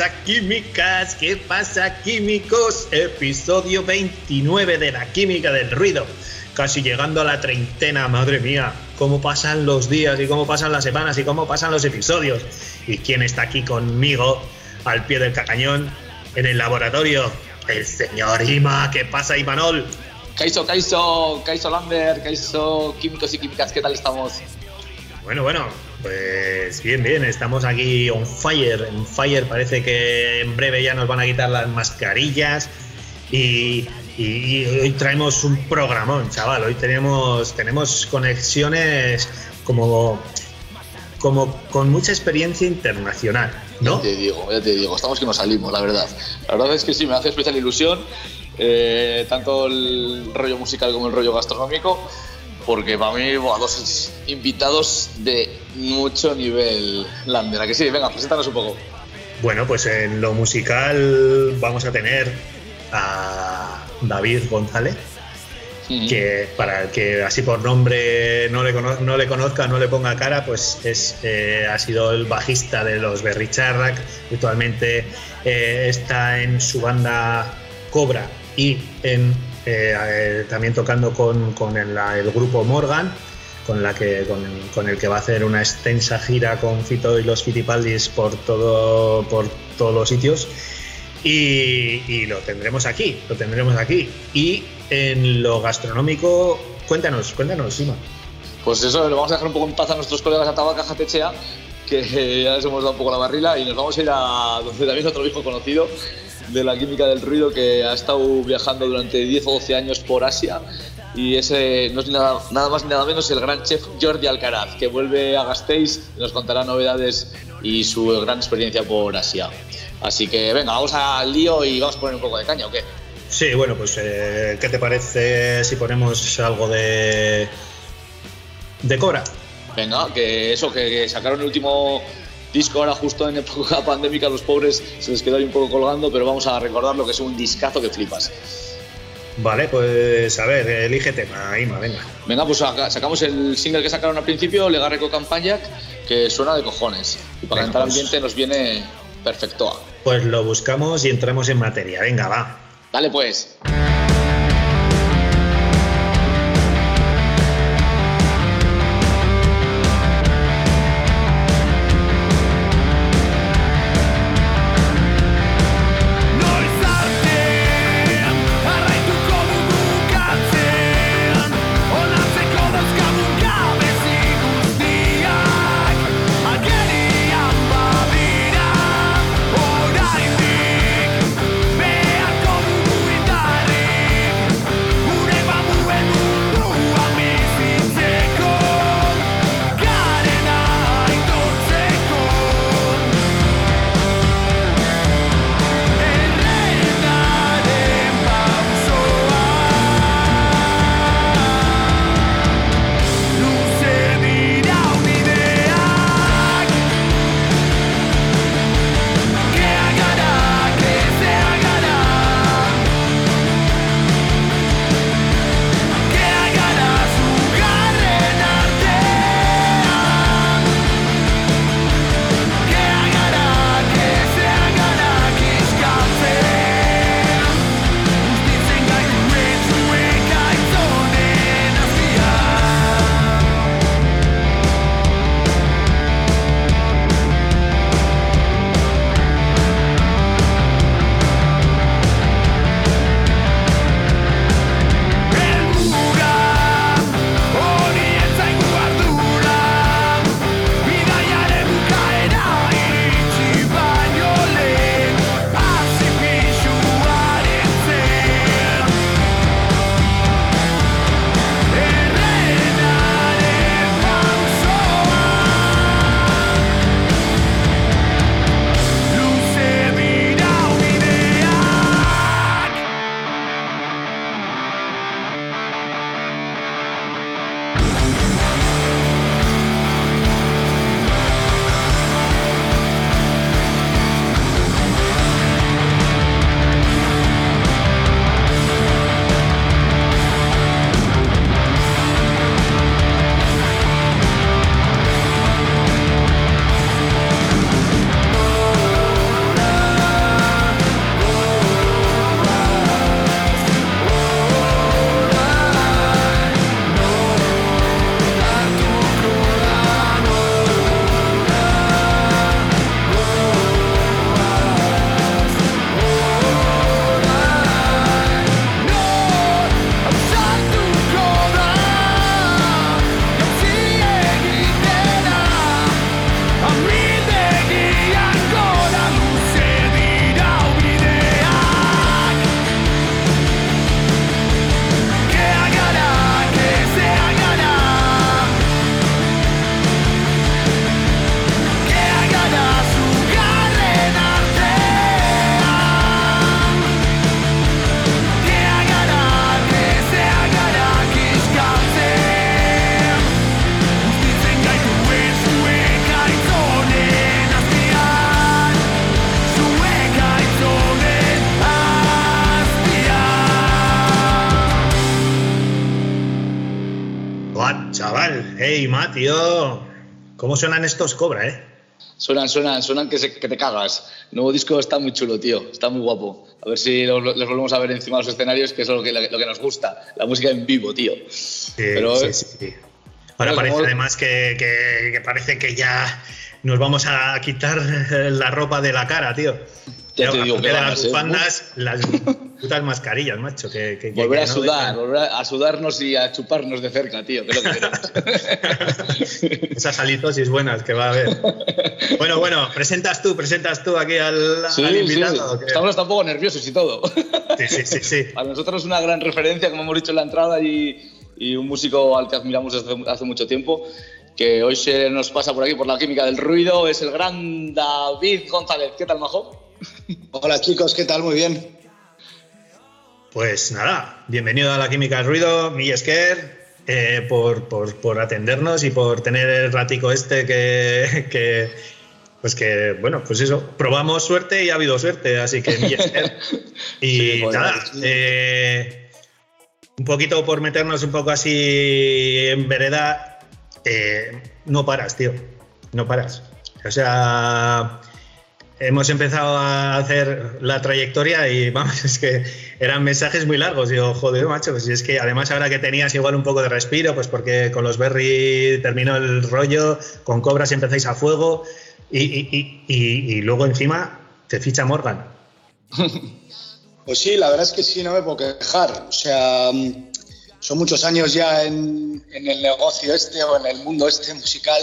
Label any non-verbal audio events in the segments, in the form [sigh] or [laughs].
pasa químicas? ¿Qué pasa químicos? Episodio 29 de la química del ruido. Casi llegando a la treintena, madre mía. Cómo pasan los días y cómo pasan las semanas y cómo pasan los episodios. ¿Y quién está aquí conmigo al pie del cañón en el laboratorio? El señor Ima. ¿Qué pasa, Imanol? Kaiso, Kaiso, Kaiso Lambert, Kaiso Químicos y Químicas, ¿qué tal estamos? Bueno, bueno, pues bien, bien, estamos aquí on fire, on fire, parece que en breve ya nos van a quitar las mascarillas y, hoy traemos un programón, chaval, hoy tenemos, tenemos conexiones como, como con mucha experiencia internacional, ¿no? Ya te digo, ya te digo, estamos que nos salimos, la verdad. La verdad es que sí, me hace especial ilusión, eh, tanto el rollo musical como el rollo gastronómico porque para mí, a dos invitados de mucho nivel, Lander. que sí? Venga, preséntanos un poco. Bueno, pues en lo musical vamos a tener a David González, que para el que así por nombre no le, no le conozca, no le ponga cara, pues es, eh, ha sido el bajista de los Berricharrac, actualmente eh, está en su banda Cobra y en eh, también tocando con, el, grupo Morgan, con, el que va a hacer una extensa gira con Fito y los Fitipaldis por, todo, por todos los sitios. Y, lo tendremos aquí, lo tendremos aquí. Y en lo gastronómico, cuéntanos, cuéntanos, Sima. Pues eso, lo vamos a dejar un poco en paz a nuestros colegas de Tabaca Jatechea, que [laughs] ya les hemos dado un poco la barrila, y nos vamos a ir a donde también otro viejo conocido, de la química del ruido que ha estado viajando durante 10 o 12 años por Asia y ese no es nada, nada más ni nada menos el gran chef Jordi Alcaraz que vuelve a Gasteiz y nos contará novedades y su gran experiencia por Asia. Así que venga, vamos al lío y vamos a poner un poco de caña o qué? Sí, bueno, pues eh, ¿qué te parece si ponemos algo de de Cora? Venga, que eso, que sacaron el último disco ahora justo en época [laughs] pandémica los pobres se les quedó ahí un poco colgando, pero vamos a recordar lo que es un discazo que flipas. Vale, pues a ver, elige tema, Ima, venga. Venga, pues sacamos el single que sacaron al principio, Legarreco Campañac, que suena de cojones. Y para entrar pues, ambiente nos viene perfecto. Pues lo buscamos y entramos en materia. Venga, va. Dale pues. Chaval. Hey, Ma, tío. ¿Cómo suenan estos Cobra, eh? Suenan, suenan, suenan que, que te cagas. El nuevo disco está muy chulo, tío. Está muy guapo. A ver si los, volvemos a ver encima de los escenarios, que es lo que, lo que nos gusta. La música en vivo, tío. Sí, Pero, sí, sí. Ahora parece además que, que, parece que ya nos vamos a quitar [laughs] la ropa de la cara, tío. Ya te digo que las bufandas, las putas mascarillas, macho. Que, volver a sudar, volver a sudarnos y a chuparnos de cerca, tío, que lo que [laughs] Esas halitosis buenas que va a haber. Bueno, bueno, presentas tú, presentas tú aquí al, invitado. Estamos hasta un poco nerviosos y todo. Sí, sí, sí, sí. [laughs] Para nosotros es una gran referencia, como hemos dicho en la entrada, y, y un músico al que admiramos desde hace mucho tiempo que hoy se nos pasa por aquí por la química del ruido, es el gran David González. ¿Qué tal, Majo? Hola chicos, ¿qué tal? Muy bien. Pues nada, bienvenido a la Química del Ruido, Millesker, eh, por, por, por, atendernos y por tener el ratico este que, que, pues que, bueno, pues eso, probamos suerte y ha habido suerte, así que Millesker. [laughs] y pues nada, eh, un poquito por meternos un poco así en vereda, eh, no paras, tío, no paras. O sea, hemos empezado a hacer la trayectoria y [laughs] vamos, es que eran mensajes muy largos. Digo, joder, macho, pues es que además ahora que tenías igual un poco de respiro, pues porque con los Berry terminó el rollo, con Cobras empezáis a fuego y, luego encima te ficha Morgan. [laughs] Pues sí, la verdad es que sí, no me puedo quejar. O sea, son muchos años ya en, el negocio este o en el mundo este musical.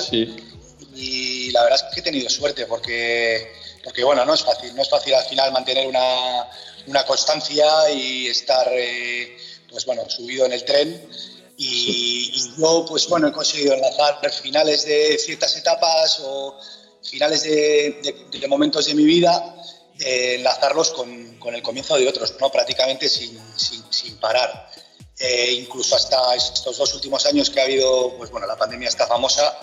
Y la verdad es que he tenido suerte porque porque bueno, no es fácil, no es fácil al final mantener una, una constancia y estar eh, pues bueno, subido en el tren. Y, yo, pues bueno, he conseguido enlazar finales de ciertas etapas o finales de, de, momentos de mi vida, eh, enlazarlos con, con, el comienzo de otros, ¿no? prácticamente sin, sin, sin parar. Eh, incluso hasta estos dos últimos años que ha habido, pues bueno, la pandemia está famosa,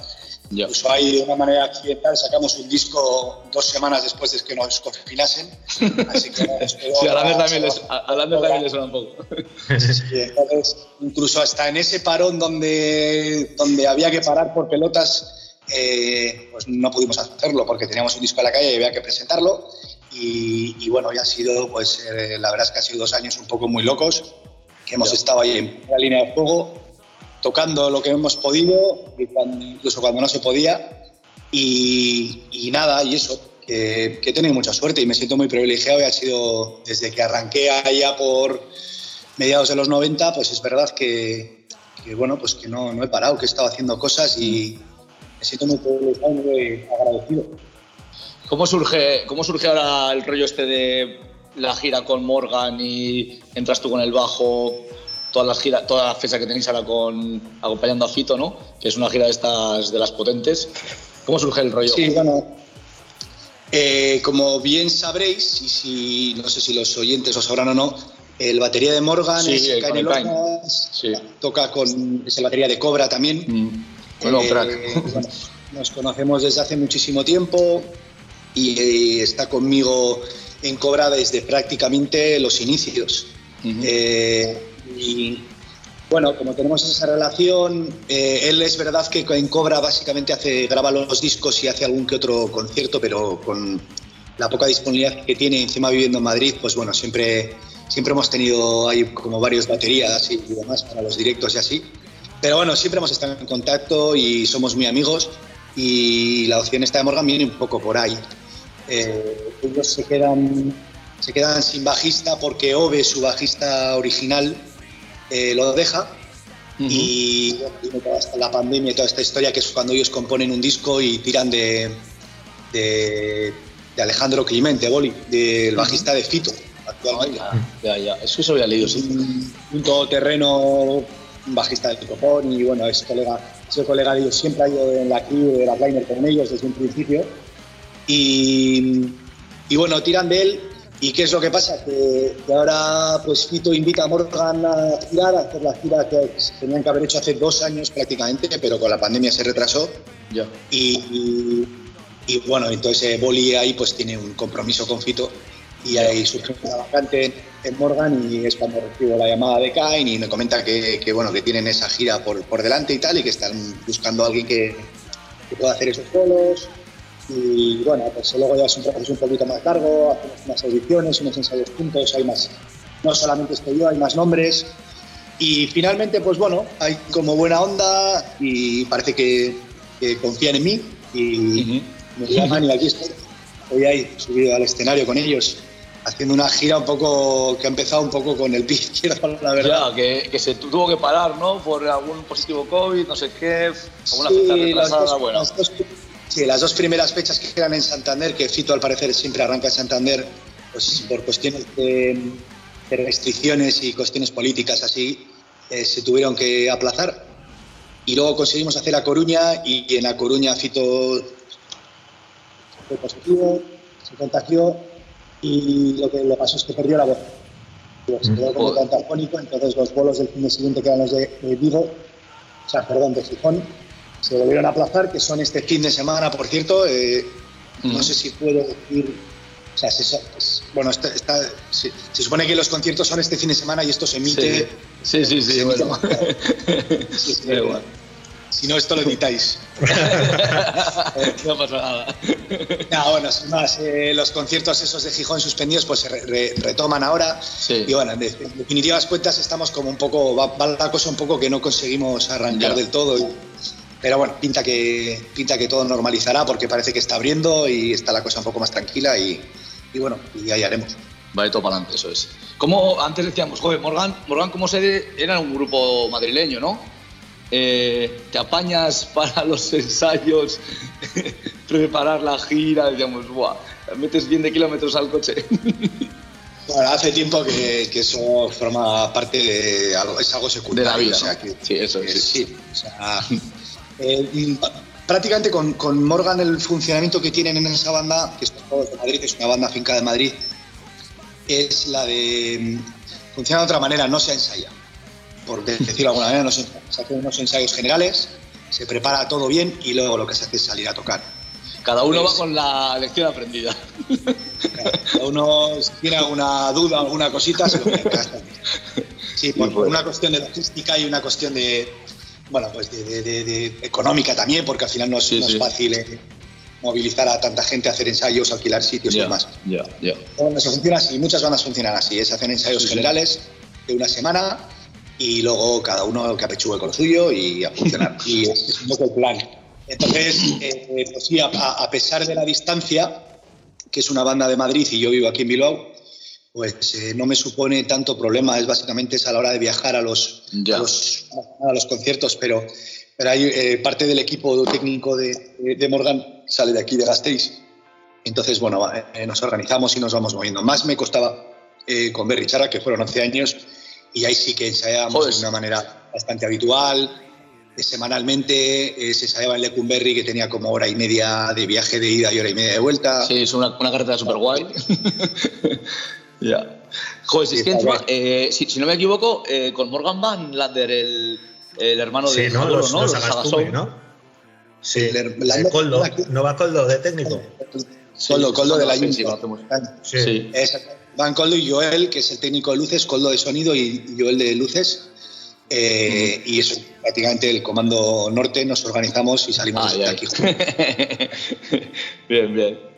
Incluso ahí de una manera accidental sacamos un disco dos semanas después de que nos confinasen. Así que [laughs] sí, a también les, también les suena un poco. entonces, incluso hasta en ese parón donde, donde había que parar por pelotas, eh, pues no pudimos hacerlo porque teníamos un disco a la calle y había que presentarlo. Y, bueno, ya ha sido, pues eh, la verdad es que ha sido dos años un poco muy locos, que hemos estado ahí en la línea de fuego tocando lo que hemos podido, incluso cuando no se podía. Y, nada, y eso, que, he tenido mucha suerte y me siento muy privilegiado y ha sido desde que arranqué allá por mediados de los 90, pues es verdad que, bueno, pues que no, no, he parado, que he estado haciendo cosas y me siento muy privilegiado y agradecido. ¿Cómo surge, ¿Cómo surge ahora el rollo este de la gira con Morgan y entras tú con el bajo? Todas las giras, toda la fecha que tenéis ahora con acompañando a Fito, ¿no? Que es una gira de estas de las potentes. ¿Cómo surge el rollo? Sí, bueno. Eh, como bien sabréis, y si no sé si los oyentes lo sabrán o no, el batería de Morgan es el sí. toca con es batería de Cobra también. Mm. Bueno, eh, crack. nos conocemos desde hace muchísimo tiempo y eh, está conmigo en Cobra desde prácticamente los inicios. Y bueno, como tenemos esa relación, eh, él es verdad que en Cobra básicamente hace, graba los discos y hace algún que otro concierto, pero con la poca disponibilidad que tiene, encima viviendo en Madrid, pues bueno, siempre, siempre hemos tenido ahí como varios baterías y demás para los directos y así. Pero bueno, siempre hemos estado en contacto y somos muy amigos y la opción esta de Morgan viene un poco por ahí. Eh, ellos se quedan, se quedan sin bajista porque Ove, su bajista original, eh, lo deja. Y hasta la pandemia y toda esta historia, que es cuando ellos componen un disco y tiran de, de, Alejandro Clemente, Boli, del bajista de Fito, actualmente. ya, ya, eso se había leído, sí. Un, todoterreno, bajista de Picopón y bueno, es colega, es colega de ellos, siempre ha ido en la crew de Liner con ellos desde un principio. Y, y bueno, tiran de él ¿Y qué es lo que pasa? Que, ahora pues Fito invita a Morgan a girar, a hacer la gira que tenían que haber hecho hace dos años prácticamente, pero con la pandemia se retrasó. Ya. Y, bueno, entonces eh, Boli ahí pues tiene un compromiso con Fito y ahí surge una vacante en Morgan y es cuando recibo la llamada de Kain y me comenta que, bueno, que tienen esa gira por, por, delante y tal y que están buscando a alguien que, que pueda hacer esos solos y bueno, pues luego ya es un proceso un poquito más largo, hacemos unas ediciones, unos ensayos juntos, hay más, no solamente estoy yo, hay más nombres y finalmente pues bueno, hay como buena onda y parece que, confían en mí y me llaman y aquí estoy, hoy ahí subido al escenario con ellos haciendo una gira un poco que ha empezado un poco con el pie [laughs] izquierdo, la verdad. Ya, que, que, se tuvo que parar, ¿no? Por algún positivo COVID, no sé qué, alguna fecha retrasada, bueno. Sí, las dos primeras fechas que eran en Santander, que Fito al parecer siempre arranca en Santander, pues por cuestiones de, restricciones y cuestiones políticas así, eh, se tuvieron que aplazar. Y luego conseguimos hacer La Coruña y en La Coruña Fito fue positivo, se contagió y lo que le pasó es que perdió la voz. Se quedó como cantafónico, entonces los bolos del fin de siguiente que eran los de Vigo, o sea, perdón, de Gijón, se volvieron a aplazar, que son este fin de semana, por cierto. Eh, no sé si puedo decir. O sea, bueno, está, se, supone que los conciertos son este fin de semana y esto se emite. Sí, sí, sí, bueno. [laughs] sí, sí, si no, esto lo editáis. [laughs] no pasa nada. No, bueno, sin más, eh, los conciertos esos de Gijón suspendidos pues se retoman ahora. Y bueno, en, definitivas cuentas estamos como un poco, va, la cosa un poco que no conseguimos arrancar del todo. Pero bueno, pinta que, pinta que todo normalizará porque parece que está abriendo y está la cosa un poco más tranquila y, bueno, y ahí haremos. Vale, todo para adelante, eso es. Como antes decíamos, joder, Morgan, Morgan como sede era un grupo madrileño, ¿no? Eh, te apañas para [laughs] los ensayos, [laughs] preparar la gira, digamos, Buah, metes bien de kilómetros al coche. [laughs] Bueno, hace tiempo que, eso forma parte de algo, es algo secundario. De la vida. sí, eso sí. Eh, prácticamente con, con, Morgan el funcionamiento que tienen en esa banda, que es de Madrid, es una banda finca de Madrid, es la de... Funciona de otra manera, no se ensaya por decirlo de alguna manera, se hacen unos ensayos generales, se prepara todo bien y luego lo que se hace es salir a tocar. Cada uno va pues con la lección aprendida. Cada uno, si tiene alguna duda, alguna cosita, se lo Sí, por, una cuestión de logística y una cuestión de, bueno, pues de, económica también, porque al final no es, fácil eh, movilizar a tanta gente, hacer ensayos, alquilar sitios y demás. Ya, ya. se funciona así, muchas bandas funcionan así, se hacen ensayos generales de una semana y luego cada uno que apechugue con lo suyo y a funcionar. [laughs] y es un poco el plan. Entonces, eh, pues sí, a, pesar de la distancia, que es una banda de Madrid y yo vivo aquí en Bilbao, pues eh, no me supone tanto problema. Es básicamente es a la hora de viajar a los, a los, conciertos, pero, pero hay eh, parte del equipo técnico de, de, Morgan sale de aquí, de Gasteiz. Entonces, bueno, nos organizamos y nos vamos moviendo. Más me costaba con Berry Chara, que fueron 11 años, y ahí sí que ensayábamos de una manera bastante habitual. Semanalmente eh, se ensayaba en Lecumberri, que tenía como hora y media de viaje de ida y hora y media de vuelta. Sí, es una, una carretera súper guay. [laughs] ya. Joder, si, es que eh, si, no me equivoco, eh, con Morgan Van Lander, el, el hermano de ¿no? Los, ¿no? Los, ¿no? Sí, el, Coldo, ¿no va Coldo de técnico? Coldo, Coldo de la sí, sí. sí. Van Coldo y Joel, que es el técnico de luces, Coldo de sonido y Joel de luces. Eh, y eso, prácticamente el comando norte nos organizamos y salimos de aquí. [laughs] bien, bien.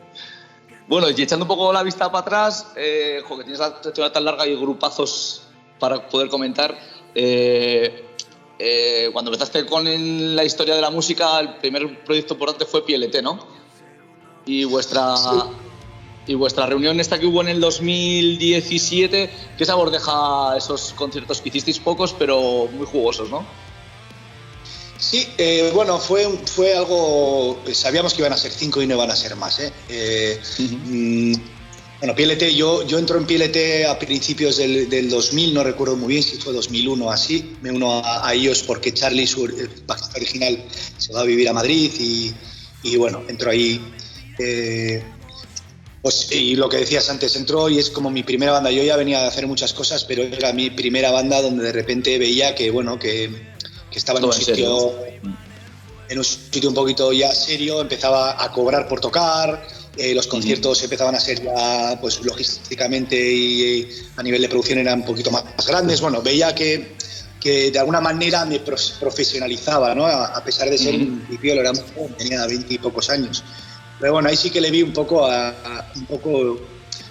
Bueno, y echando un poco la vista para atrás, eh, que tienes la trayectoria tan larga y grupazos para poder comentar. Eh, eh, cuando empezaste con la historia de la música, el primer proyecto importante fue PLT, ¿no? Y vuestra. Y vuestra reunión esta que hubo en el 2017, ¿qué sabor deja esos conciertos que hicisteis pocos, pero muy jugosos, no? Sí, eh, bueno, fue, fue algo. Sabíamos que iban a ser cinco y no iban a ser más. ¿eh? eh mm, bueno, PLT, yo, yo entro en PLT a principios del, del, 2000, no recuerdo muy bien si fue 2001 o así. Me uno a, ellos porque Charlie, su bajista original, se va a vivir a Madrid y, y bueno, entro ahí. Eh, pues, y lo que decías antes, entró y es como mi primera banda. Yo ya venía a hacer muchas cosas, pero era mi primera banda donde de repente veía que, bueno, que, estaba en un sitio en un sitio un poquito ya serio, empezaba a cobrar por tocar, eh, los conciertos empezaban a ser ya, pues logísticamente y a nivel de producción eran un poquito más, grandes. Bueno, veía que, que de alguna manera me profesionalizaba, ¿no? A, pesar de ser un pipiolo, era tenía 20 y pocos años. Pero bueno, ahí sí que le vi un poco, a, un poco,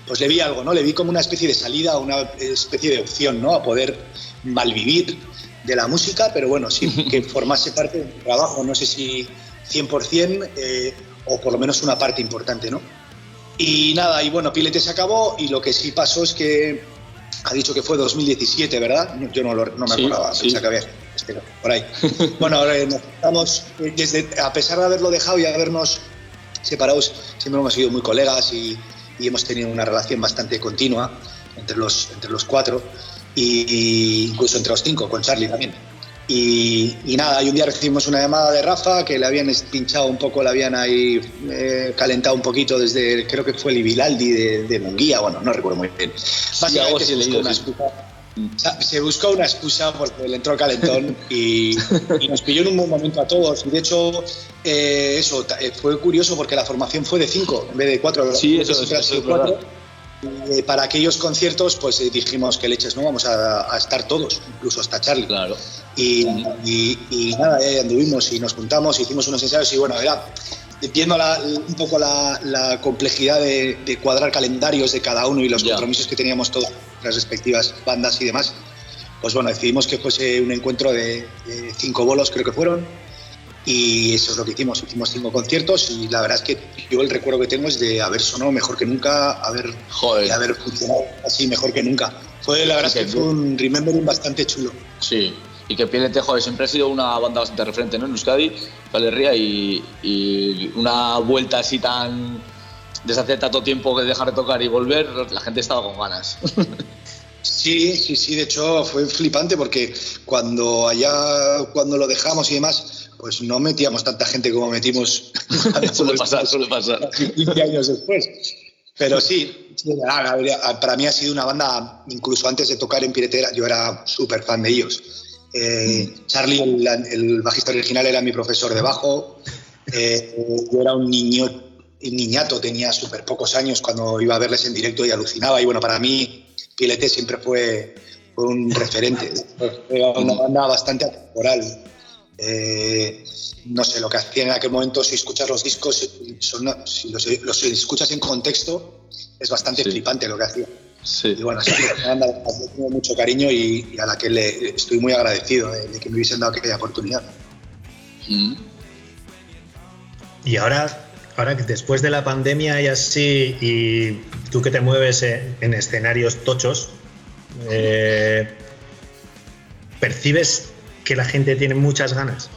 pues le vi algo, ¿no? Le vi como una especie de salida, una especie de opción, ¿no? A poder malvivir de la música, pero bueno, sí, [laughs] que formase parte del trabajo, no sé si 100%, eh, o por lo menos una parte importante, ¿no? Y nada, y bueno, Pilete se acabó y lo que sí pasó es que ha dicho que fue 2017, ¿verdad? Yo no, no me acordaba, sí. pensaba que había, espero, por ahí. [laughs] bueno, ahora nos estamos, eh, desde, a pesar de haberlo dejado y habernos separado, siempre hemos sido muy colegas y, y hemos tenido una relación bastante continua entre los, entre los cuatro, y, incluso entre los cinco, con Charlie también. Y, nada, y un día recibimos una llamada de Rafa que le habían pinchado un poco, le habían ahí eh, calentado un poquito desde, creo que fue el Ibilaldi de, de Munguía, bueno, no recuerdo muy bien. Básicamente se, buscó una excusa, se buscó una excusa porque le entró el calentón [laughs] y, nos pilló en un buen momento a todos. Y de hecho, eh, eso eh, fue curioso porque la formación fue de cinco en vez de cuatro. Sí, eso, es, eso cuatro. Eh, para aquellos conciertos, pues eh, dijimos que leches, ¿no? Vamos a, estar todos, incluso hasta Charlie. Claro. Y, nada, eh, anduvimos y nos juntamos, hicimos unos ensayos y bueno, era viendo un poco la, complejidad de, cuadrar calendarios de cada uno y los compromisos que teníamos todas las respectivas bandas y demás, pues bueno, decidimos que fuese un encuentro de cinco bolos, creo que fueron y eso es lo que hicimos. Hicimos cinco conciertos y la verdad es que yo el recuerdo que tengo es de haber sonado mejor que nunca, haber, de haber funcionado así mejor que nunca. Fue, la verdad es que fue un remembering bastante chulo. Sí, y que Pielete, joder, siempre ha sido una banda bastante referente ¿no? en Euskadi, Valeria, y, y una vuelta así tan desde hace tanto tiempo que dejar de tocar y volver, la gente estaba con ganas. [laughs] Sí, sí, sí, de hecho fue flipante porque cuando allá, cuando lo dejamos y demás, pues no metíamos tanta gente como metimos [laughs] suele pasar, suele pasar. 15 años después. Pero sí, para mí ha sido una banda, incluso antes de tocar en Piretera, yo era súper fan de ellos. Eh, Charlie, el, bajista original, era mi profesor de bajo. Eh, yo era un niño, un niñato, tenía súper pocos años cuando iba a verles en directo y alucinaba. Y bueno, para mí, Pilete siempre fue, fue un referente. Era una banda bastante atemporal. Eh, no sé, lo que hacía en aquel momento, si escuchas los discos, si los, escuchas en contexto, es bastante flipante lo que hacía. Sí. Y bueno, sí, una banda tengo mucho cariño y, a la que le estoy muy agradecido de, que me hubiesen dado aquella oportunidad. Mm. Y ahora, ahora después de la pandemia y así, y tú que te mueves en, escenarios tochos, eh, ¿percibes que la gente tiene muchas ganas?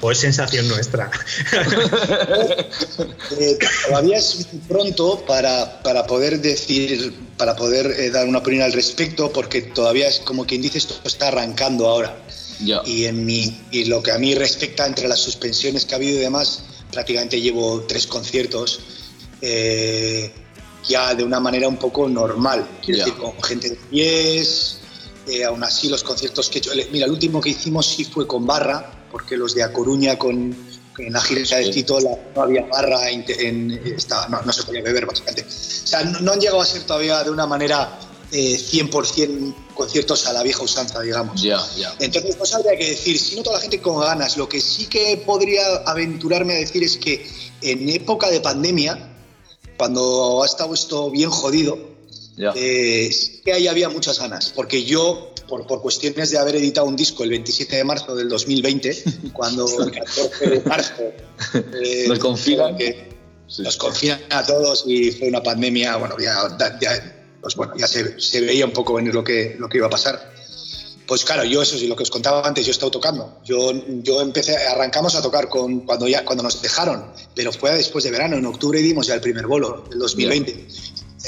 ¿O es sensación nuestra? [laughs] Eh, todavía es muy pronto para, para, poder decir, para poder eh, dar una opinión al respecto, porque todavía es como quien dice, esto está arrancando ahora. Y, en mi, y lo que a mí respecta entre las suspensiones que ha habido y demás, prácticamente llevo tres conciertos. Eh, ya de una manera un poco normal, decir, con gente de pies, eh, aún así, los conciertos que he hecho. Mira, el último que hicimos sí fue con barra, porque los de A Coruña con, en la gira de Tito no había barra, en, no, se podía beber básicamente. O sea, no, han llegado a ser todavía de una manera 100% eh, conciertos a la vieja usanza, digamos. Ya, ya. Entonces, no sabría qué decir. Si no toda la gente con ganas, lo que sí que podría aventurarme a decir es que en época de pandemia, cuando ha estado esto bien jodido, eh, que ahí había muchas ganas, porque yo, por, por, cuestiones de haber editado un disco el 27 de marzo del 2020, [laughs] cuando el 14 de marzo eh, nos confinan, que nos confinan a todos y fue una pandemia, bueno, ya, pues bueno, ya se, se, veía un poco venir lo que, lo que iba a pasar. Pues claro, yo eso sí, lo que os contaba antes, yo he estado tocando. Yo, yo empecé, arrancamos a tocar con, cuando, ya, cuando nos dejaron, pero fue después de verano, en octubre dimos ya el primer bolo, el 2020.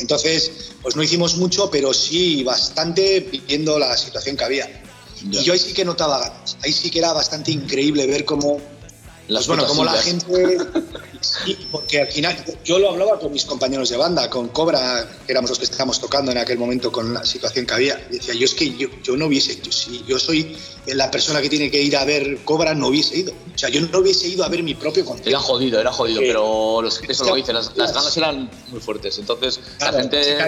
Entonces, pues no hicimos mucho, pero sí bastante viendo la situación que había. Y yo ahí sí que notaba Ahí sí que era bastante increíble ver cómo pues bueno, como la gente. porque al final yo lo hablaba con mis compañeros de banda, con Cobra, que éramos los que estábamos tocando en aquel momento con la situación que había. decía, yo es que yo, yo no hubiese, yo, si yo soy la persona que tiene que ir a ver Cobra, no hubiese ido. O sea, yo no hubiese ido a ver mi propio concierto. Era jodido, era jodido, pero eso lo dice, las, ganas eran muy fuertes. Entonces, la gente.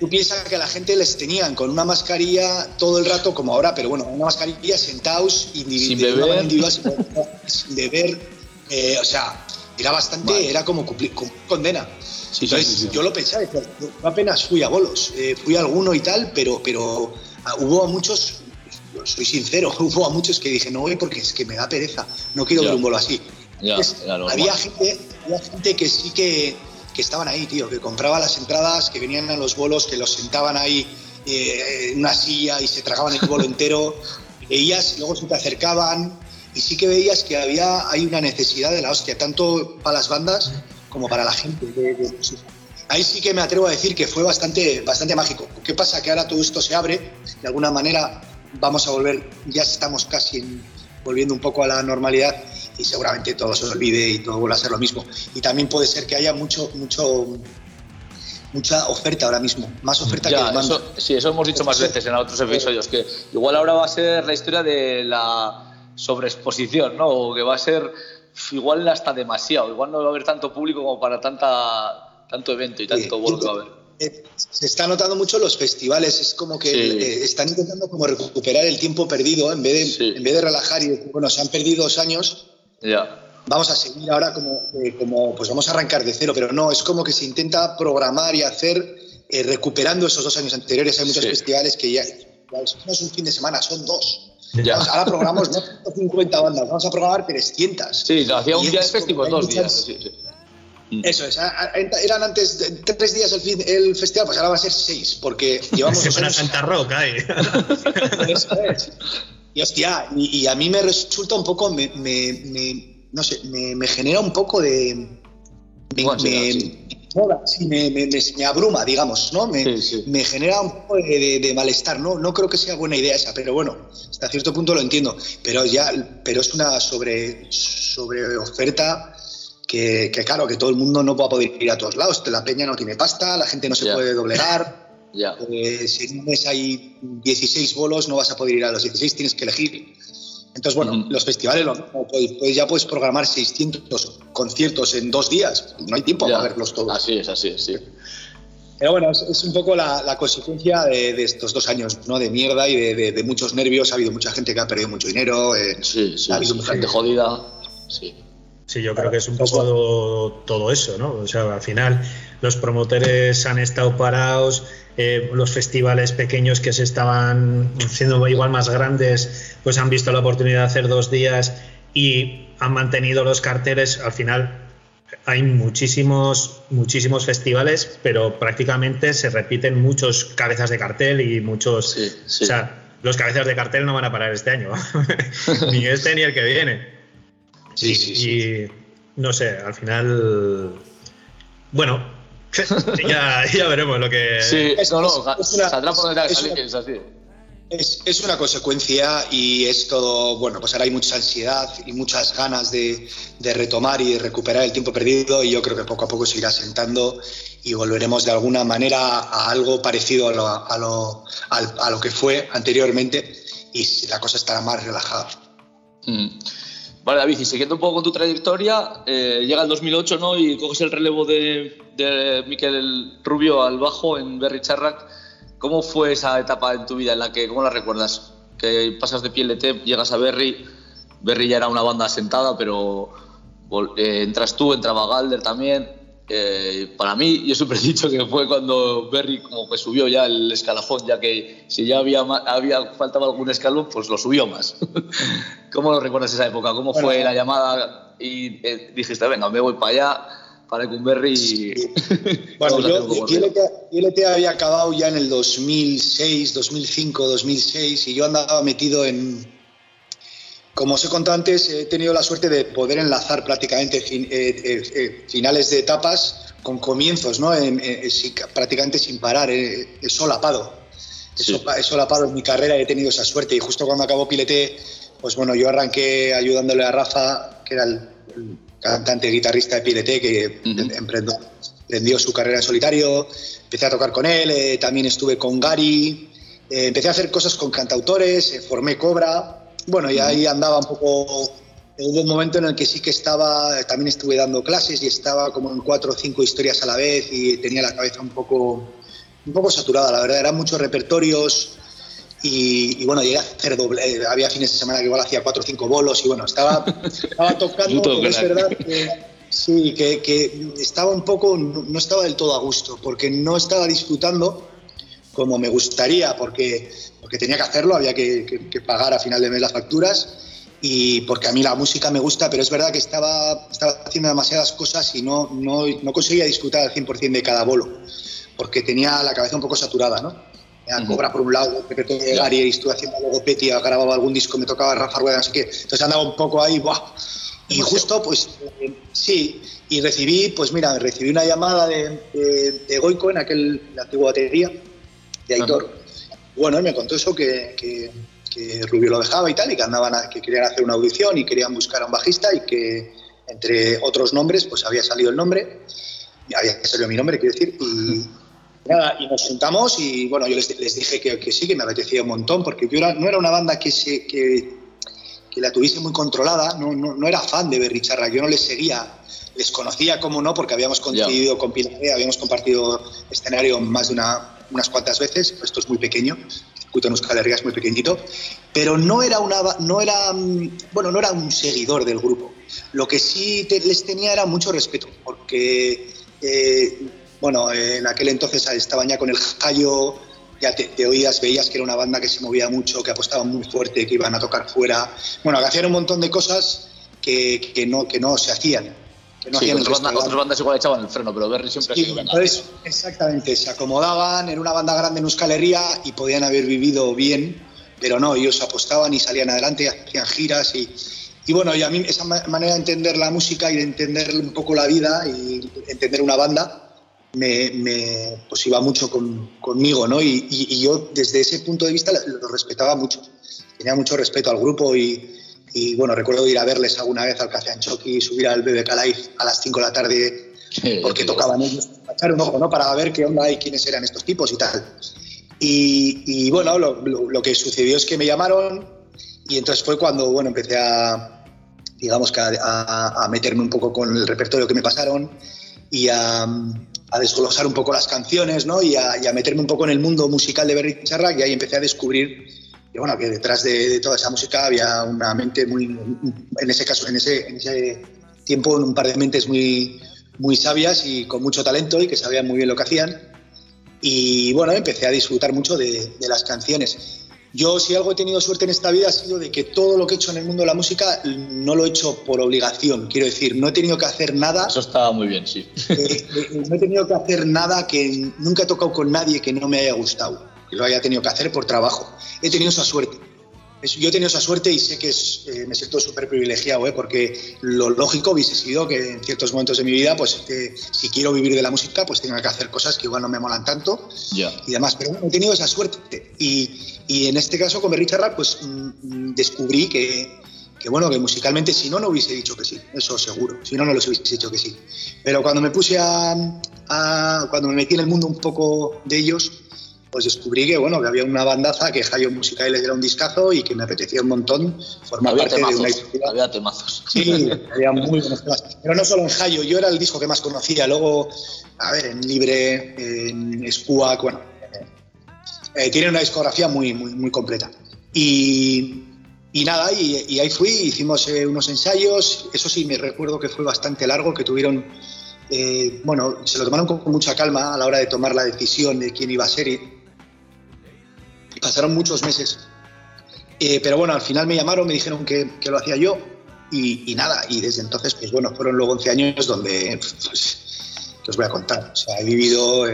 Tú piensas que la gente les tenían con una mascarilla todo el rato, como ahora, pero bueno, una mascarilla sentados individual, sin beber, eh, o sea, era bastante, era como cumplir, condena. Entonces yo lo pensaba, yo apenas fui a bolos, eh, fui a alguno y tal, pero, pero ah, hubo a muchos, soy sincero, [laughs] hubo a muchos que dije, no voy porque es que me da pereza, no quiero ver un bolo así. había, gente, había gente que sí que que estaban ahí, tío, que compraba las entradas, que venían a los bolos, que los sentaban ahí eh, en una silla y se tragaban el bolo entero. [laughs] Veías, luego se te acercaban y sí que veías que había hay una necesidad de la hostia, tanto para las bandas como para la gente. ahí sí que me atrevo a decir que fue bastante, bastante mágico. ¿Qué pasa? Que ahora todo esto se abre, de alguna manera vamos a volver, ya estamos casi volviendo un poco a la normalidad y seguramente todo se olvide y todo vuelva a ser lo mismo. Y también puede ser que haya mucho, mucho, mucha oferta ahora mismo, más oferta que demanda. sí, eso hemos dicho más veces en otros episodios, que igual ahora va a ser la historia de la sobreexposición, ¿no? O que va a ser igual hasta demasiado, igual no va a haber tanto público como para tanta, tanto evento y tanto vuelo que va a haber. Eh, se está notando mucho los festivales, es como que eh, están intentando como recuperar el tiempo perdido en vez de, en vez de relajar y bueno, se han perdido dos años, Vamos a seguir ahora como, eh, como, pues vamos a arrancar de cero, pero no, es como que se intenta programar y hacer eh, recuperando esos dos años anteriores. Hay muchos festivales que ya, no es un fin de semana, son dos. ahora programamos no 150 bandas, vamos a programar 300. Sí, hacía un día de festival, dos días. Eso es, eran antes tres días el, fin, el festival, pues ahora va a ser seis, porque llevamos. [laughs] Semana Santa Rock, ahí. [laughs] Eso es. Y hostia, y, a mí me resulta un poco, me, no sé, me, genera un poco de... Me, me, abruma, digamos, ¿no? Me, genera un poco de, malestar, ¿no? No creo que sea buena idea esa, pero bueno, hasta cierto punto lo entiendo. Pero ya, pero es una sobre, sobre oferta que, claro, que todo el mundo no va a poder ir a todos lados. La peña no tiene pasta, la gente no se puede doblegar. Eh, si en un mes hay 16 bolos, no vas a poder ir a los 16, tienes que elegir. Entonces, bueno, los festivales pues, ya puedes programar 600 conciertos en dos días. No hay tiempo para verlos todos. Así es, así es, sí. Pero bueno, es, un poco la, consecuencia de, estos dos años ¿no? de mierda y de, muchos nervios. Ha habido mucha gente que ha perdido mucho dinero. Eh, sí, sí, ha habido mucha gente jodida. Sí. Sí, yo creo que es un poco todo eso, ¿no? O sea, al final los promotores han estado parados, eh, los festivales pequeños que se estaban haciendo igual más grandes, pues han visto la oportunidad de hacer dos días y han mantenido los carteles. Al final hay muchísimos, muchísimos festivales, pero prácticamente se repiten muchos cabezas de cartel y muchos... O sea, los cabezas de cartel no van a parar este año, [laughs] ni este ni el que viene. Sí, sí, sí. Y no sé, al final... Bueno, [laughs] ya, ya, veremos lo que. Sí, es, no, no, saldrá por donde es, así. Es, una consecuencia y es todo, bueno, pues ahora hay mucha ansiedad y muchas ganas de, retomar y de recuperar el tiempo perdido y yo creo que poco a poco se irá sentando y volveremos de alguna manera a algo parecido a lo, a lo, a lo que fue anteriormente y la cosa estará más relajada. Mm. Vale, David, y siguiendo un poco con tu trayectoria, eh, llega el 2008 ¿no? y coges el relevo de, de Miquel Rubio al bajo en Berry Charrac. ¿Cómo fue esa etapa en tu vida en la que, cómo la recuerdas? Que pasas de PLT, llegas a Berry, Berry ya era una banda asentada, pero eh, entras tú, entraba Galder también. Eh, para mí, yo siempre he dicho que fue cuando Berry como que subió ya el escalafón, ya que si ya había, había faltaba algún escalón, pues lo subió más. [laughs] ¿Cómo lo recuerdas esa época? ¿Cómo fue la llamada y eh, dijiste, venga, me voy para allá, para Cumberry? Y... [laughs] bueno, yo, ILT había acabado ya en el 2006, 2005, 2006 y yo andaba metido en, como os he contado antes, he tenido la suerte de poder enlazar prácticamente eh, eh, eh, finales de etapas con comienzos, ¿no? prácticamente sin parar, solapado. He solapado en mi carrera y he tenido esa suerte. Y justo cuando acabó Pilete, pues bueno, yo arranqué ayudándole a Rafa, que era el, cantante guitarrista de PLT que emprendió, su carrera en solitario. Empecé a tocar con él, eh, también estuve con Gary, eh, empecé a hacer cosas con cantautores, eh, formé Cobra. Bueno, y ahí andaba un poco hubo un momento en el que sí que estaba, también estuve dando clases y estaba como en cuatro o cinco historias a la vez y tenía la cabeza un poco, un poco saturada, la verdad, eran muchos repertorios y, bueno, llegué a hacer doble, eh, había fines de semana que igual hacía cuatro o cinco bolos y bueno, estaba, estaba tocando, pero es verdad que sí, que, estaba un poco, no estaba del todo a gusto, porque no estaba disfrutando como me gustaría, porque, porque tenía que hacerlo, había que, que pagar a final de mes las facturas y porque a mí la música me gusta, pero es verdad que estaba, estaba haciendo demasiadas cosas y no, no, no conseguía disfrutar al 100% de cada bolo, porque tenía la cabeza un poco saturada, ¿no? Me Cobra por un lado, Pepe de Gary, y estuve haciendo algo Petia, grababa algún disco, me tocaba Rafa Rueda, sé qué, entonces andaba un poco ahí, ¡buah! Y justo, pues, eh, sí, y recibí, pues mira, recibí una llamada de, de, Goico en aquel, la antigua batería, de Aitor. Bueno, él me contó eso, que, que que Rubio lo dejaba y tal, y que andaban que querían hacer una audición y querían buscar a un bajista y que entre otros nombres pues había salido el nombre, y había salido mi nombre, quiero decir, y nada, y nos juntamos y bueno, yo les, dije que, sí, que me apetecía un montón, porque yo no era una banda que, se, que, que la tuviese muy controlada, no, no, no, era fan de Berry Charra, yo no les seguía, les conocía como no, porque habíamos coincidido con Pilar, habíamos compartido escenario más de una, unas cuantas veces, esto es muy pequeño, circuito en Euskal Herria es muy pequeñito, pero no era, una, no, era, mm, bueno, no era un seguidor del grupo. Lo que sí les tenía era mucho respeto, porque, eh, bueno, en aquel entonces estaban ya con el Jayo, ya te, oías, veías que era una banda que se movía mucho, que apostaba muy fuerte, que iban a tocar fuera, bueno, que hacían un montón de cosas que, que no, que no se hacían sí, otras, bandas, igual echaban el freno, pero Berry siempre ha sido entonces, Exactamente, se acomodaban, en una banda grande en Euskal Herria y podían haber vivido bien, pero no, ellos apostaban y salían adelante, hacían giras y, y bueno, y a mí esa manera de entender la música y de entender un poco la vida y entender una banda me, me pues iba mucho conmigo, ¿no? Y, y, yo desde ese punto de vista lo respetaba mucho, tenía mucho respeto al grupo y, y bueno, recuerdo ir a verles alguna vez al Café Anchoqui y subir al BBK Live a las 5 de la tarde porque tocaban ellos, echar un ojo, ¿no? Para ver qué onda y quiénes eran estos tipos y tal. Y, bueno, lo, que sucedió es que me llamaron y entonces fue cuando, bueno, empecé a, digamos que a, meterme un poco con el repertorio que me pasaron y a, desglosar un poco las canciones, ¿no? Y a, meterme un poco en el mundo musical de Berry Charra y ahí empecé a descubrir y bueno, que detrás de, toda esa música había una mente muy, en ese caso, en ese, en tiempo, un par de mentes muy, muy sabias y con mucho talento y que sabían muy bien lo que hacían. Y bueno, empecé a disfrutar mucho de, las canciones. Yo si algo he tenido suerte en esta vida ha sido de que todo lo que he hecho en el mundo de la música no lo he hecho por obligación. Quiero decir, no he tenido que hacer nada. Eso estaba muy bien, sí. Eh, eh, no he tenido que hacer nada que nunca he tocado con nadie que no me haya gustado que lo haya tenido que hacer por trabajo. He tenido esa suerte. Yo he tenido esa suerte y sé que es, eh, me siento súper privilegiado, ¿eh? porque lo lógico hubiese sido que en ciertos momentos de mi vida, pues si quiero vivir de la música, pues tenga que hacer cosas que igual no me molan tanto y demás. Pero bueno, he tenido esa suerte. Y, y en este caso con Berricha Rap, pues mm, mm, descubrí que, que, bueno, que musicalmente si no, no hubiese dicho que sí, eso seguro. Si no, no les hubiese dicho que sí. Pero cuando me puse a, a cuando me metí en el mundo un poco de ellos, pues descubrí que bueno que había una bandaza que Jayo Musical les diera un discazo y que me apetecía un montón formar parte de una historia. Había temazos. Sí, había muy buenos temas. Pero no solo en Jayo, yo era el disco que más conocía. Luego, a ver, en Libre, en Squawk, bueno, eh, tiene una discografía muy, muy, completa. Y, y nada, y, ahí fui, hicimos eh, unos ensayos. Eso sí, me recuerdo que fue bastante largo, que tuvieron. Eh, bueno, se lo tomaron con mucha calma a la hora de tomar la decisión de quién iba a ser pasaron muchos meses. Eh, pero bueno, al final me llamaron, me dijeron que, lo hacía yo y, nada, y desde entonces, pues bueno, fueron luego 11 años donde, pues, os voy a contar? O sea, he vivido,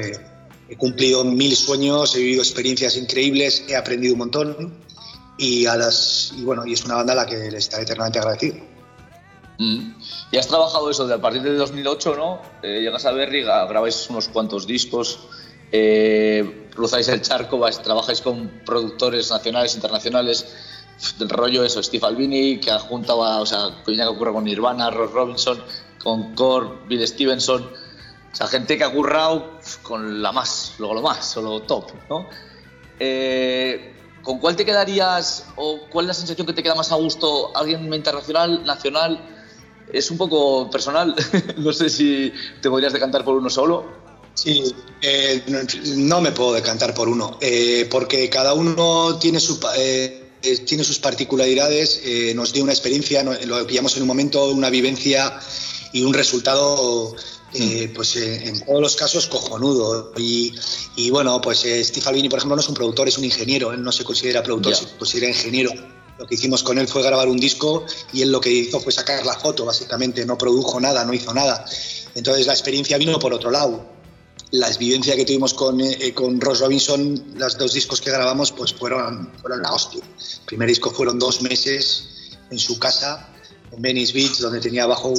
he cumplido mil sueños, he vivido experiencias increíbles, he aprendido un montón y, a las, y bueno, y es una banda a la que le estaré eternamente agradecido. Mm. Y has trabajado eso de a partir de 2008, ¿no? Eh, llegas a Berry, grabáis unos cuantos discos, eh, cruzáis el charco, trabajáis con productores nacionales, internacionales, del rollo eso, Steve Albini, que ha juntado, o sea, que ocurre con Nirvana, Ross Robinson, con Core, Bill Stevenson, o sea, gente que ha currado con la más, luego lo más, solo top, ¿no? Eh, ¿Con cuál te quedarías o cuál es la sensación que te queda más a gusto? ¿Alguien internacional, nacional? Es un poco personal, [laughs] no sé si te podrías decantar por uno solo. Sí, eh, no me puedo decantar por uno, eh, porque cada uno tiene su, tiene sus particularidades, nos dio una experiencia, lo pillamos en un momento, una vivencia y un resultado eh, pues eh, en todos los casos cojonudo. Y, y bueno, pues eh, Steve Albini, por ejemplo, no es un productor, es un ingeniero. Él no se considera productor, se considera ingeniero. Lo que hicimos con él fue grabar un disco y él lo que hizo fue sacar la foto, básicamente. No produjo nada, no hizo nada. Entonces la experiencia vino por otro lado. La experiencia que tuvimos con, con Ross Robinson, los dos discos que grabamos, pues fueron, fueron la hostia. El primer disco fueron dos meses en su casa, en Venice Beach, donde tenía bajo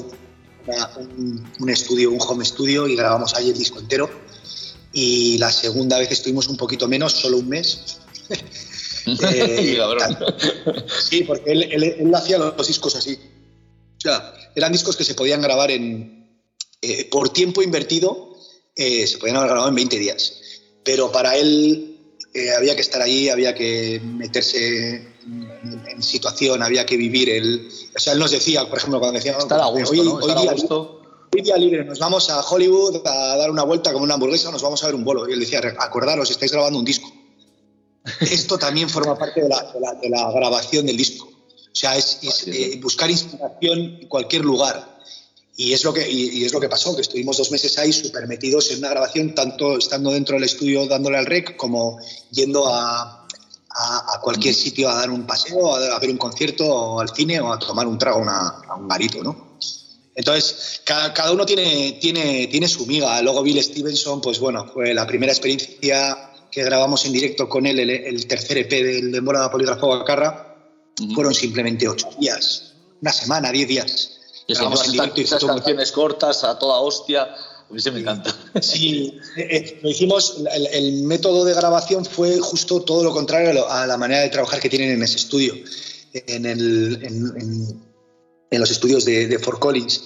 un, estudio, un home studio y grabamos ahí el disco entero. Y la segunda vez estuvimos un poquito menos, solo un mes. [laughs] eh, sí, porque él, él, hacía los discos así. O sea, eran discos que se podían grabar en, eh, por tiempo invertido, eh, se podían haber grabado en 20 días. Pero para él había que estar ahí, había que meterse en, situación, había que vivir el... O sea, él nos decía, por ejemplo, cuando decía... Estar a gusto, hoy, ¿no? Estar hoy, a gusto. Hoy día libre, nos vamos a Hollywood a dar una vuelta como una hamburguesa, nos vamos a ver un bolo. Y él decía, acordaros, estáis grabando un disco. Esto también forma parte de la, de la, grabación del disco. O sea, es, eh, buscar inspiración en cualquier lugar. Y es, lo que, y, es lo que pasó, que estuvimos dos meses ahí súper metidos en una grabación, tanto estando dentro del estudio dándole al rec como yendo a, a, cualquier sitio a dar un paseo, a, ver un concierto, o al cine, o a tomar un trago a un garito, ¿no? Entonces, cada, uno tiene, tiene, tiene su miga. Luego Bill Stevenson, pues bueno, fue la primera experiencia que grabamos en directo con él, el, tercer EP del de Mora Polígrafo Bacarra, fueron simplemente ocho días, una semana, diez días. Y grabamos en directo y canciones cortas, a toda hostia, a mí se me encanta. Sí, [laughs] eh, eh, lo hicimos, el, método de grabación fue justo todo lo contrario a la manera de trabajar que tienen en ese estudio, en, el, en, los estudios de, de, Fort Collins.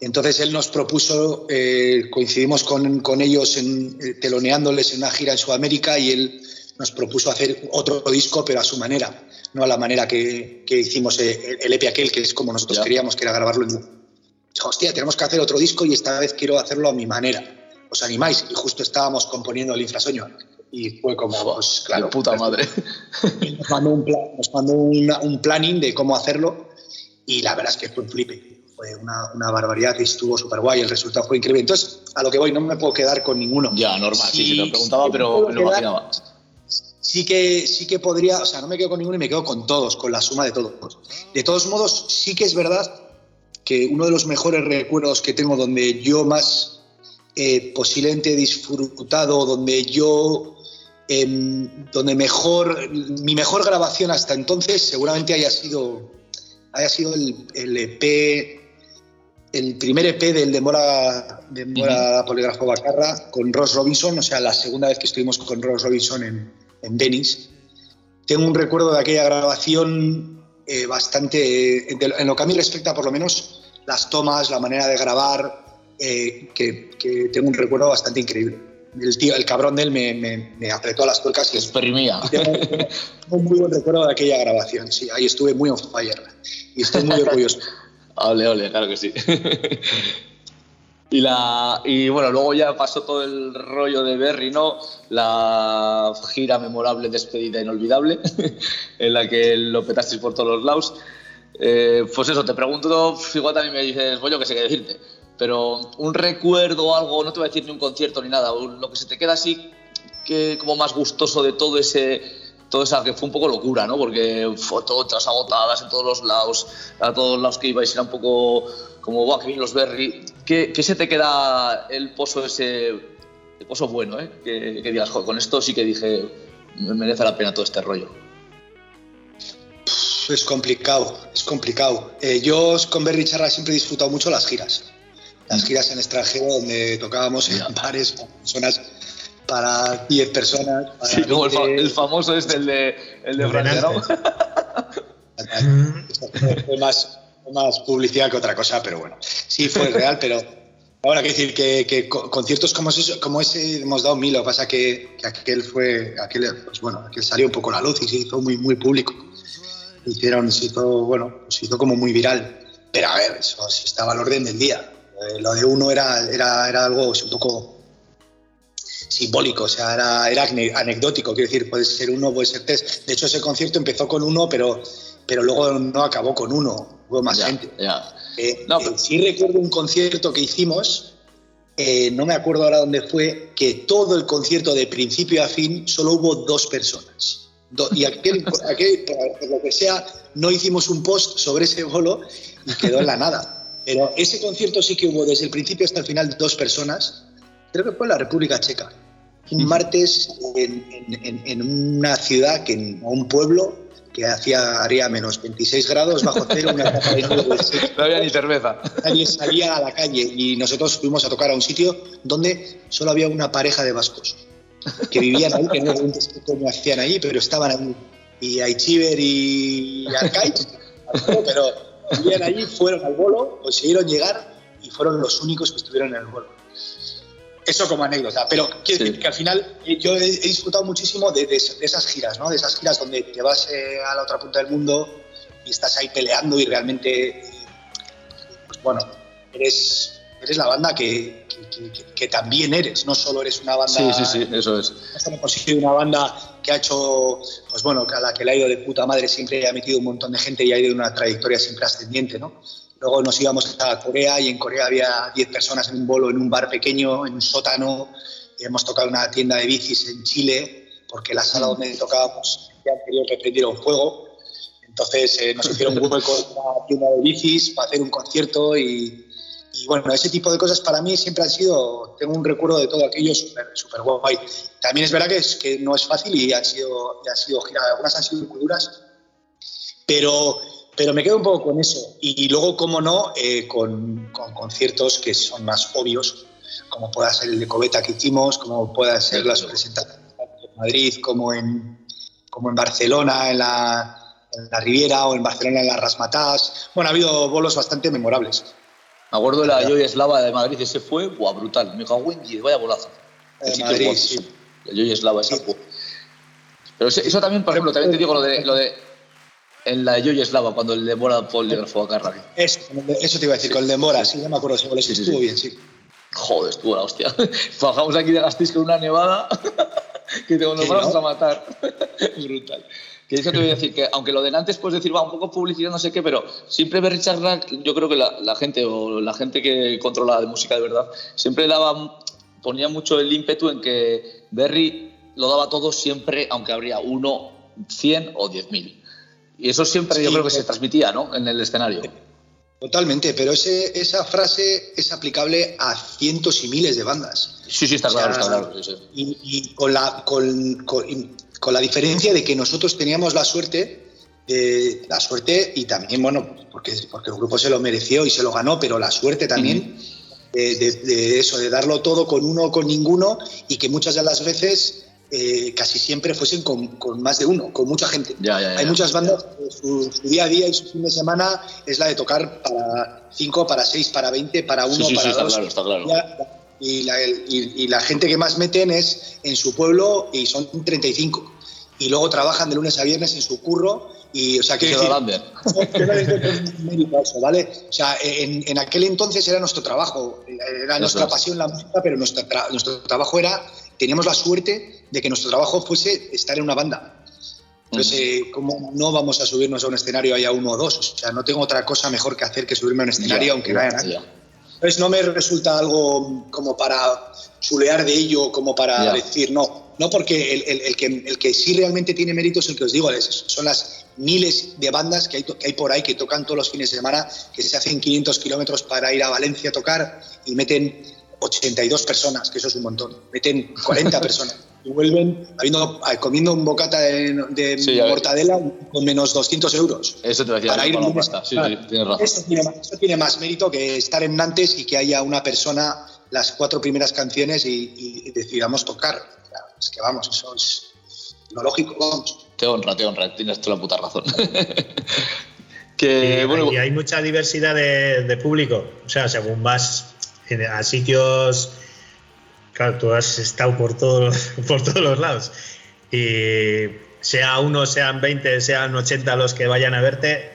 Entonces él nos propuso, eh, coincidimos con, con ellos en, teloneándoles en una gira en Sudamérica y él nos propuso hacer otro disco, pero a su manera, no a la manera que, que hicimos el, EP aquel, que es como nosotros queríamos, que era grabarlo en hostia, tenemos que hacer otro disco y esta vez quiero hacerlo a mi manera. ¿Os animáis? Y justo estábamos componiendo el infrasueño. Y fue como, pues claro. puta madre. nos mandó, un, nos mandó un planning de cómo hacerlo y la verdad es que fue un flipe. Fue una, una barbaridad y estuvo súper guay. El resultado fue increíble. Entonces, a lo que voy, no me puedo quedar con ninguno. Ya, normal. Sí, sí, te lo preguntaba, pero me lo imaginaba. Sí que, sí que podría, o sea, no me quedo con ninguno y me quedo con todos, con la suma de todos. De todos modos, sí que es verdad que uno de los mejores recuerdos que tengo donde yo más eh, posiblemente he disfrutado, donde yo, em, donde mejor, mi mejor grabación hasta entonces seguramente haya sido, haya sido el, EP, el primer EP del de Mora, de Mora Polígrafo Bacarra con Ross Robinson, o sea, la segunda vez que estuvimos con Ross Robinson en, en Venice. Tengo un recuerdo de aquella grabación eh, bastante, en lo que a mí respecta por lo menos, las tomas, la manera de grabar, eh, que, tengo un recuerdo bastante increíble. El, tío, el cabrón de él me, me, apretó a las tuercas y exprimía. Tengo un muy buen recuerdo de aquella grabación, sí, ahí estuve muy on fire y estoy muy orgulloso. [laughs] ole, ole, claro que sí. [laughs] Y, la, y bueno, luego ya pasó todo el rollo de Berry, ¿no? La gira memorable, despedida, inolvidable, [laughs] en la que lo petasteis por todos los lados. Eh, pues eso, te pregunto, igual también me dices, yo qué sé qué decirte, pero un recuerdo o algo, no te voy a decir ni un concierto ni nada, lo que se te queda así, que como más gustoso de todo ese, todo esa que fue un poco locura, ¿no? Porque fotos agotadas en todos los lados, a todos lados que ibais era un poco como, guau, que bien los Berry. ¿Qué, ¿Qué, se te queda el pozo ese, el pozo bueno, ¿eh? Que, que digas, joder, con esto sí que dije, me merece la pena todo este rollo. Es complicado, es complicado. Eh, yo con Berry Charra siempre he disfrutado mucho las giras. Las giras en extranjero donde tocábamos en bares personas para 10 personas. sí, como el, famoso es el de, el de Francia, ¿no? [laughs] fue más, más publicidad que otra cosa, pero bueno, sí fue real, pero ahora quiero decir que, conciertos como ese, hemos dado mil, lo que pasa que, que aquel fue, aquel, pues bueno, aquel salió un poco la luz y se hizo muy, muy público. Hicieron, se hizo, bueno, se hizo como muy viral. Pero a ver, eso sí estaba al orden del día. Eh, lo de uno era, era, era algo un poco simbólico, o sea, era, era, anecdótico, quiero decir, puede ser uno, puede ser tres. De hecho, ese concierto empezó con uno, pero, pero luego no acabó con uno, hubo más gente. Eh, no, eh, sí recuerdo un concierto que hicimos, no me acuerdo ahora dónde fue, que todo el concierto de principio a fin solo hubo dos personas. y aquel, [laughs] aquel, por lo que sea, no hicimos un post sobre ese bolo y quedó en la nada. Pero ese concierto sí que hubo desde el principio hasta el final dos personas, creo que fue en la República Checa. Un martes en, una ciudad, que, o un pueblo, que hacía, haría menos 26 grados bajo cero, una [laughs] No había ni cerveza. Nadie salía a la calle y nosotros fuimos a tocar a un sitio donde solo había una pareja de vascos que vivían ahí, que no sé cómo hacían ahí, pero estaban ahí. Y Aichiver y Arcaiz, pero vivían allí, fueron al bolo, consiguieron llegar y fueron los únicos que estuvieron en el bolo. Eso como anécdota, pero quiero decir que al final eh, yo he, disfrutado muchísimo de, esas giras, ¿no? De esas giras donde te vas eh, a la otra punta del mundo y estás ahí peleando y realmente, pues bueno, eres, eres la banda que, que, también eres, no solo eres una banda. Sí, sí, sí, eso es. No sido una banda que ha hecho, pues bueno, a la que le ha ido de puta madre, siempre ha metido un montón de gente y ha ido una trayectoria siempre ascendiente, ¿no? Luego nos íbamos a Corea y en Corea había 10 personas en un bolo, en un bar pequeño, en un sótano. hemos tocado una tienda de bicis en Chile, porque la sala donde tocábamos el día anterior reprendieron fuego. Entonces eh, nos hicieron un hueco en una tienda de bicis para hacer un concierto y, y bueno, ese tipo de cosas para mí siempre han sido, tengo un recuerdo de todo aquello súper super guay. También es verdad que, es, que no es fácil y han sido, han sido algunas han sido muy duras, pero, pero me quedo un poco con eso. Y, luego, cómo no, eh, con, con, conciertos que son más obvios, como pueda ser el de Coveta que hicimos, como pueda ser las presentaciones en Madrid, como en, como en Barcelona, en la, en la Riviera o en Barcelona en las Rasmatas. Bueno, ha habido bolos bastante memorables. Me acuerdo de la Joy Eslava de Madrid, ese fue, buah, brutal. Me cago en vaya bolazo. De Madrid, sí. La Joy Eslava, esa fue. Pero eso, también, por ejemplo, también te digo lo de, lo de en la Joy Eslava, cuando el de Mora Paul le grafó a Carragher. Eso, eso te iba a decir, con el de Mora, sí, ya me acuerdo, sí, sí, estuvo bien, sí. Joder, estuvo la hostia. [laughs] Bajamos aquí de Gasteiz con una nevada [laughs] que te nos vamos a matar. [laughs] Brutal. Que eso te voy a decir, que aunque lo de antes puedes decir, va, un poco publicidad, no sé qué, pero siempre Berry Rack, yo creo que la, gente o la gente que controla de música de verdad, siempre daba, ponía mucho el ímpetu en que Berry lo daba todo siempre, aunque habría uno, cien o diez mil. Y eso siempre yo creo que se transmitía, ¿no? En el escenario. Totalmente, pero ese, esa frase es aplicable a cientos y miles de bandas. Sí, sí, está claro, está claro. Y, con la, con, con la diferencia de que nosotros teníamos la suerte, la suerte y también, bueno, porque, porque el grupo se lo mereció y se lo ganó, pero la suerte también de, eso, de darlo todo con uno o con ninguno y que muchas de las veces eh, casi siempre fuesen con, más de uno, con mucha gente. Hay muchas bandas su, día a día y su fin de semana es la de tocar para cinco, para seis, para veinte, para uno, para dos. Está claro, está claro y la, y, la, gente que más meten es en su pueblo y son 35. Y luego trabajan de lunes a viernes en su curro y, o sea, que ¿vale? O sea, en, en, aquel entonces era nuestro trabajo, era nuestra pasión la música, pero nuestro, nuestro trabajo era, teníamos la suerte de que nuestro trabajo fuese estar en una banda. Entonces, eh, ¿cómo no vamos a subirnos a un escenario haya uno o dos? O sea, no tengo otra cosa mejor que hacer que subirme a un escenario, aunque no haya entonces no me resulta algo como para chulear de ello, como para decir no. No, porque el, que, el que sí realmente tiene mérito es el que os digo, son las miles de bandas que hay, que hay por ahí que tocan todos los fines de semana, que se hacen 500 kilómetros para ir a Valencia a tocar y meten 82 personas, que eso es un montón, meten 40 personas [laughs] y vuelven habiendo, comiendo un bocata de, mortadela con menos 200 euros. Eso te decía, para ir sí, tienes razón. Eso tiene, más mérito que estar en Nantes y que haya una persona las cuatro primeras canciones y, decidamos tocar. Es que vamos, eso es lo lógico, vamos. Te honra, te honra, tienes toda la puta razón. [laughs] que, y, bueno, y hay mucha diversidad de, público. O sea, según vas a sitios. Claro, tú has estado por todos, [laughs] por todos los lados. Y sea uno, sean 20, sean 80 los que vayan a verte,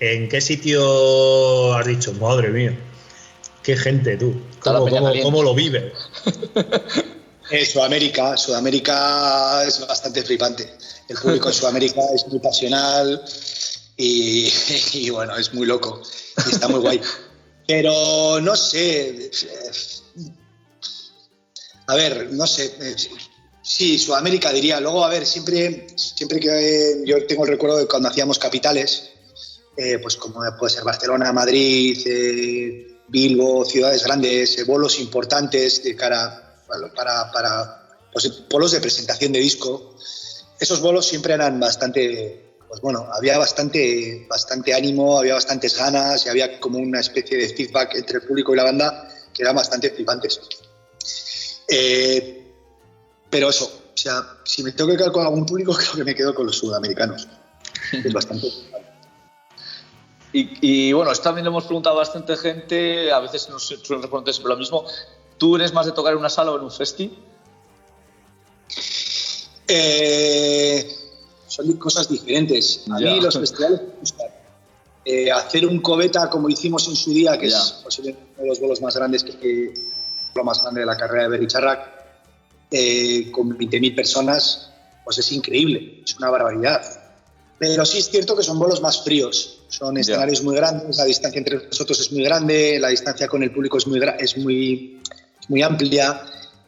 ¿en qué sitio has dicho, madre mía? Qué gente tú, cómo, lo vive? Eh, Sudamérica, Sudamérica es bastante flipante. El público en Sudamérica es muy pasional y, [laughs] bueno, es muy loco y está muy guay. Pero no sé. A ver, no sé. Sí, Sudamérica diría. Luego, a ver, siempre, siempre que yo tengo el recuerdo de cuando hacíamos capitales, eh, pues como puede ser Barcelona, Madrid, eh, Bilbo, ciudades grandes, eh, bolos importantes de cara para, para pues, bolos de presentación de disco. Esos bolos siempre eran bastante, pues bueno, había bastante, bastante ánimo, había bastantes ganas y había como una especie de feedback entre el público y la banda que eran bastante flipantes. pero eso, o sea, si me tengo que quedar con algún público, [laughs] creo que me quedo con los sudamericanos. Es bastante. [laughs] Y, bueno, esto también lo hemos preguntado a bastante gente, a veces nos suelen responder siempre lo mismo. ¿Tú eres más de tocar en una sala o en un festi? Eh, son cosas diferentes. A mí los festivales me gustan. Eh, hacer un cobeta como hicimos en su día, que es posiblemente uno de los vuelos más grandes que, lo más grande de la carrera de Bericharrac, eh, con 20.000 personas, pues es increíble, es una barbaridad. Pero sí es cierto que son vuelos más fríos. Son escenarios muy grandes, la distancia entre nosotros es muy grande, la distancia con el público es muy, es muy, muy amplia.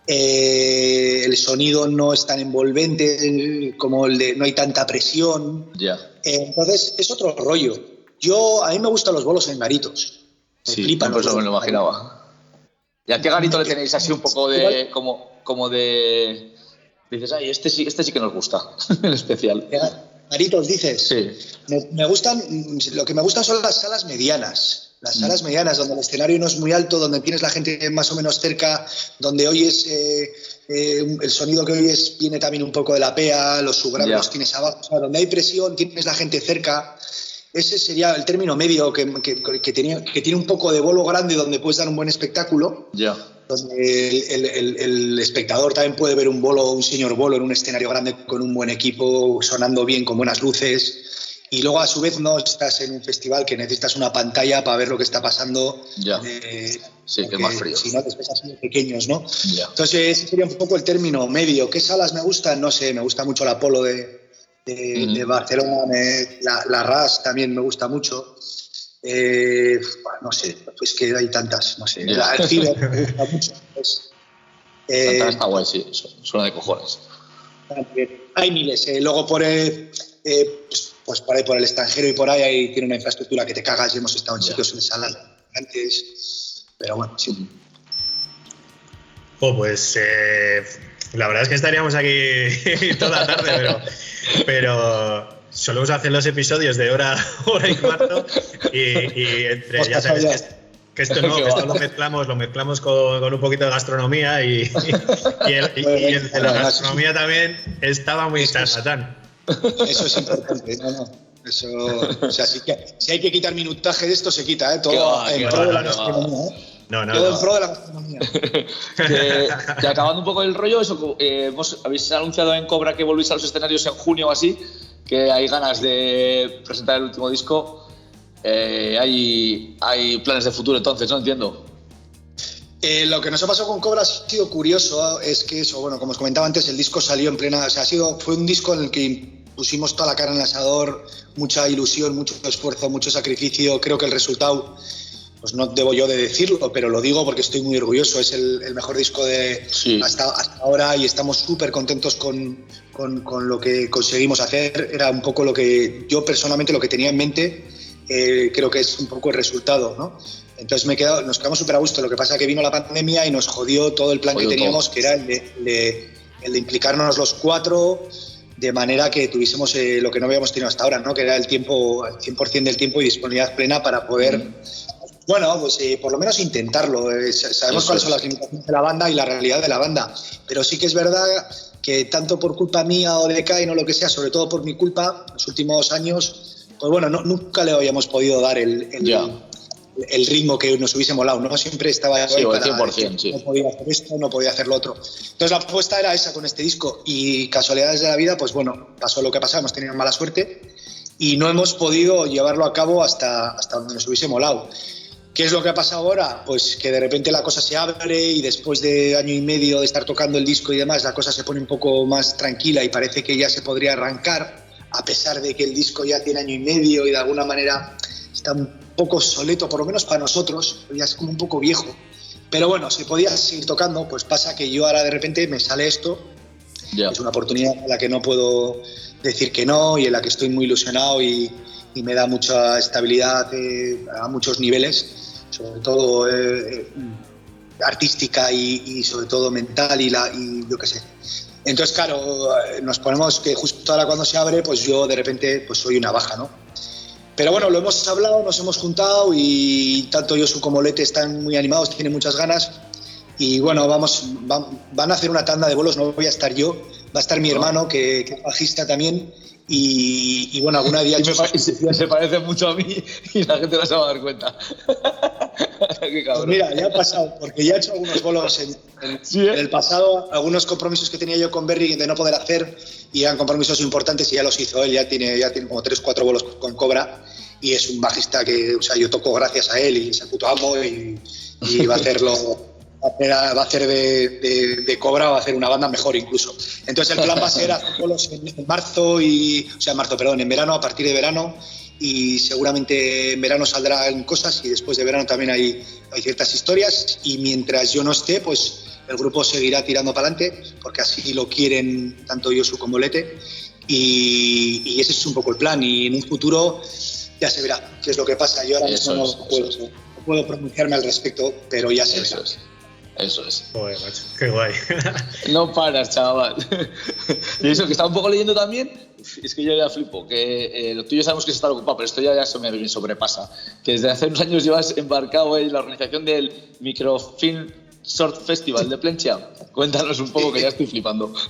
Eh, el sonido no es tan envolvente como el de no hay tanta presión. Ya. Eh, entonces es otro rollo. Yo a mí me gustan los bolos en garitos. Me sí, flipan pues me lo imaginaba. ¿Y a qué garito le tenéis así un poco de como, como de dices, ay, este sí, este sí que nos gusta, [laughs] en especial? Maritos, dices. Sí. Me, gustan, lo que me gustan son las salas medianas. Las salas medianas, donde el escenario no es muy alto, donde tienes la gente más o menos cerca, donde oyes eh, eh, el sonido que oyes viene también un poco de la PEA, los subgraves tienes abajo, donde hay presión, tienes la gente cerca. Ese sería el término medio que, que, tenía, que tiene un poco de bolo grande donde puedes dar un buen espectáculo. Ya donde el, espectador también puede ver un bolo, un señor bolo en un escenario grande con un buen equipo, sonando bien, con buenas luces. Y luego a su vez no estás en un festival que necesitas una pantalla para ver lo que está pasando. Ya. sí, que más frío. Si no, después muy pequeños, ¿no? Entonces ese sería un poco el término medio. ¿Qué salas me gustan? No sé, me gusta mucho la Polo de, de, Barcelona, la, la RAS también me gusta mucho. Eh, no sé, pues que hay tantas, no sé. El cine me [laughs] gusta mucho. Pues, eh, está guay, sí, suena de cojones. Hay miles. Eh, luego por, eh, pues, pues, por ahí, por el extranjero y por ahí, ahí tiene una infraestructura que te cagas y hemos estado en sitios en salas antes. Pero bueno, sí. Oh, pues la verdad es que estaríamos aquí [laughs] toda la tarde, pero, pero solemos hacer los episodios de hora, [laughs] hora y cuarto y, entre, ya sabes que, esto no, [laughs] que esto lo mezclamos, lo mezclamos con, un poquito de gastronomía y, el, la gastronomía también estaba muy satán. Eso es importante, [laughs] no, no. Eso, o sea, si, si, hay que quitar minutaje de esto, se quita, ¿eh? Todo en pro de la gastronomía, ¿eh? No, no, Todo en pro de la gastronomía. [laughs] que, acabando un poco el rollo, eso, eh, habéis anunciado en Cobra que volvéis a los escenarios en junio o así que hay ganas de presentar el último disco. Eh, hay, hay planes de futuro entonces, ¿no? Entiendo. Eh, lo que nos ha pasado con Cobra ha sido curioso, es que eso, bueno, como os comentaba antes, el disco salió en plena, o sea, ha sido, fue un disco en el que pusimos toda la cara en el asador, mucha ilusión, mucho esfuerzo, mucho sacrificio, creo que el resultado pues no debo yo de decirlo, pero lo digo porque estoy muy orgulloso. Es el, mejor disco de hasta, ahora y estamos súper contentos con, con, lo que conseguimos hacer. Era un poco lo que yo personalmente lo que tenía en mente. Eh, creo que es un poco el resultado, ¿no? Entonces me he nos quedamos súper a gusto. Lo que pasa es que vino la pandemia y nos jodió todo el plan que teníamos, que era el de, el de, implicarnos los cuatro de manera que tuviésemos eh, lo que no habíamos tenido hasta ahora, ¿no? que era el tiempo, el 100% del tiempo y disponibilidad plena para poder bueno, pues eh, por lo menos intentarlo. Eh, sabemos cuáles son las limitaciones de la banda y la realidad de la banda. Pero sí que es verdad que tanto por culpa mía o de Kai o lo que sea, sobre todo por mi culpa, los últimos años, pues bueno, nunca le habíamos podido dar el, el, ritmo que nos hubiese molado, ¿no? Siempre estaba ahí sí, para, 100%, sí. no podía hacer esto, no podía hacer lo otro. Entonces la apuesta era esa con este disco y casualidades de la vida, pues bueno, pasó lo que pasó, hemos tenido mala suerte y no hemos podido llevarlo a cabo hasta, hasta donde nos hubiese molado. ¿Qué es lo que ha pasado ahora? Pues que de repente la cosa se abre y después de año y medio de estar tocando el disco y demás, la cosa se pone un poco más tranquila y parece que ya se podría arrancar, a pesar de que el disco ya tiene año y medio y de alguna manera está un poco soleto, por lo menos para nosotros, ya es como un poco viejo. Pero bueno, se podía seguir tocando, pues pasa que yo ahora de repente me sale esto, es una oportunidad a la que no puedo decir que no y en la que estoy muy ilusionado y, me da mucha estabilidad eh, a muchos niveles, sobre todo eh, artística y, sobre todo mental y, la, y yo qué sé. Entonces, claro, nos ponemos que justo ahora cuando se abre, pues yo de repente pues soy una baja, ¿no? Pero bueno, lo hemos hablado, nos hemos juntado y tanto Yosu como Lete están muy animados, tienen muchas ganas. Y bueno, vamos, van, a hacer una tanda de bolos, no voy a estar yo, va a estar mi hermano, que, es bajista también. Y, bueno, alguna día... [laughs] [laughs] Se, se, parece mucho a mí y la gente no se va a dar cuenta. [laughs] pues mira, ya ha pasado, porque ya he hecho algunos bolos en, ¿eh? el pasado, algunos compromisos que tenía yo con Berry de no poder hacer y eran compromisos importantes y ya los hizo él, ya tiene, ya tiene como tres, cuatro bolos con Cobra y es un bajista que, o sea, yo toco gracias a él y es el puto amo y, va a hacerlo, [laughs] va a hacer de, de, Cobra, va a hacer una banda mejor incluso. Entonces el plan va a ser hacer bolos en, marzo y, o sea, en marzo, perdón, en verano, a partir de verano y seguramente en verano saldrán cosas y después de verano también hay, hay ciertas historias y mientras yo no esté, pues el grupo seguirá tirando para adelante porque así lo quieren tanto Yosu como Lete y, ese es un poco el plan y en un futuro ya se verá qué es lo que pasa. Yo ahora mismo no, puedo, pronunciarme al respecto, pero ya se verá. Eso es. Joder, macho, qué guay. [laughs] no paras, chaval. [laughs] y eso que estaba un poco leyendo también, es que yo ya flipo, que eh, lo tuyo sabemos que se está ocupado, pero esto ya, ya se me sobrepasa. Que desde hace unos años llevas embarcado en la organización del Microfilm Short Festival de Plencia. Cuéntanos un poco que ya estoy flipando. [laughs]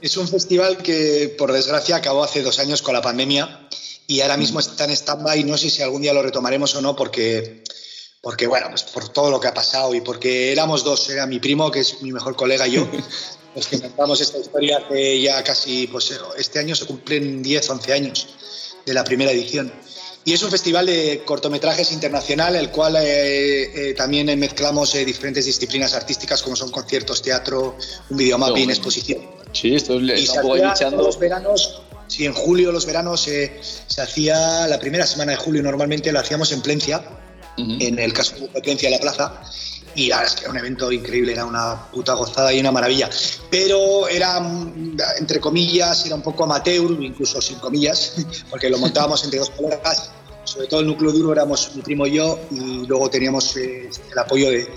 Es un, festival que, por desgracia, acabó hace dos años con la pandemia y ahora mismo está en stand-by. No sé si algún día lo retomaremos o no, porque, porque, bueno, pues por todo lo que ha pasado y porque éramos dos. Era mi primo, que es mi mejor colega, y yo, [laughs] los que inventamos esta historia hace ya casi, pues este año se cumplen 10, 11 años de la primera edición. Y es un festival de cortometrajes internacional, el cual eh, eh, también mezclamos eh, diferentes disciplinas artísticas como son conciertos, teatro, un videomapping, exposición. Sí, esto y se los veranos, sí, en julio, los veranos, se hacía la primera semana de julio, normalmente lo hacíamos en Plencia, en el caso de Plencia de la Plaza, y la verdad es que era un evento increíble, era una puta gozada y una maravilla. Pero era, entre comillas, era un poco amateur, incluso sin comillas, [laughs] porque lo montábamos entre dos colegas. Sobre todo el núcleo duro éramos mi primo y yo, y luego teníamos eh, el apoyo de,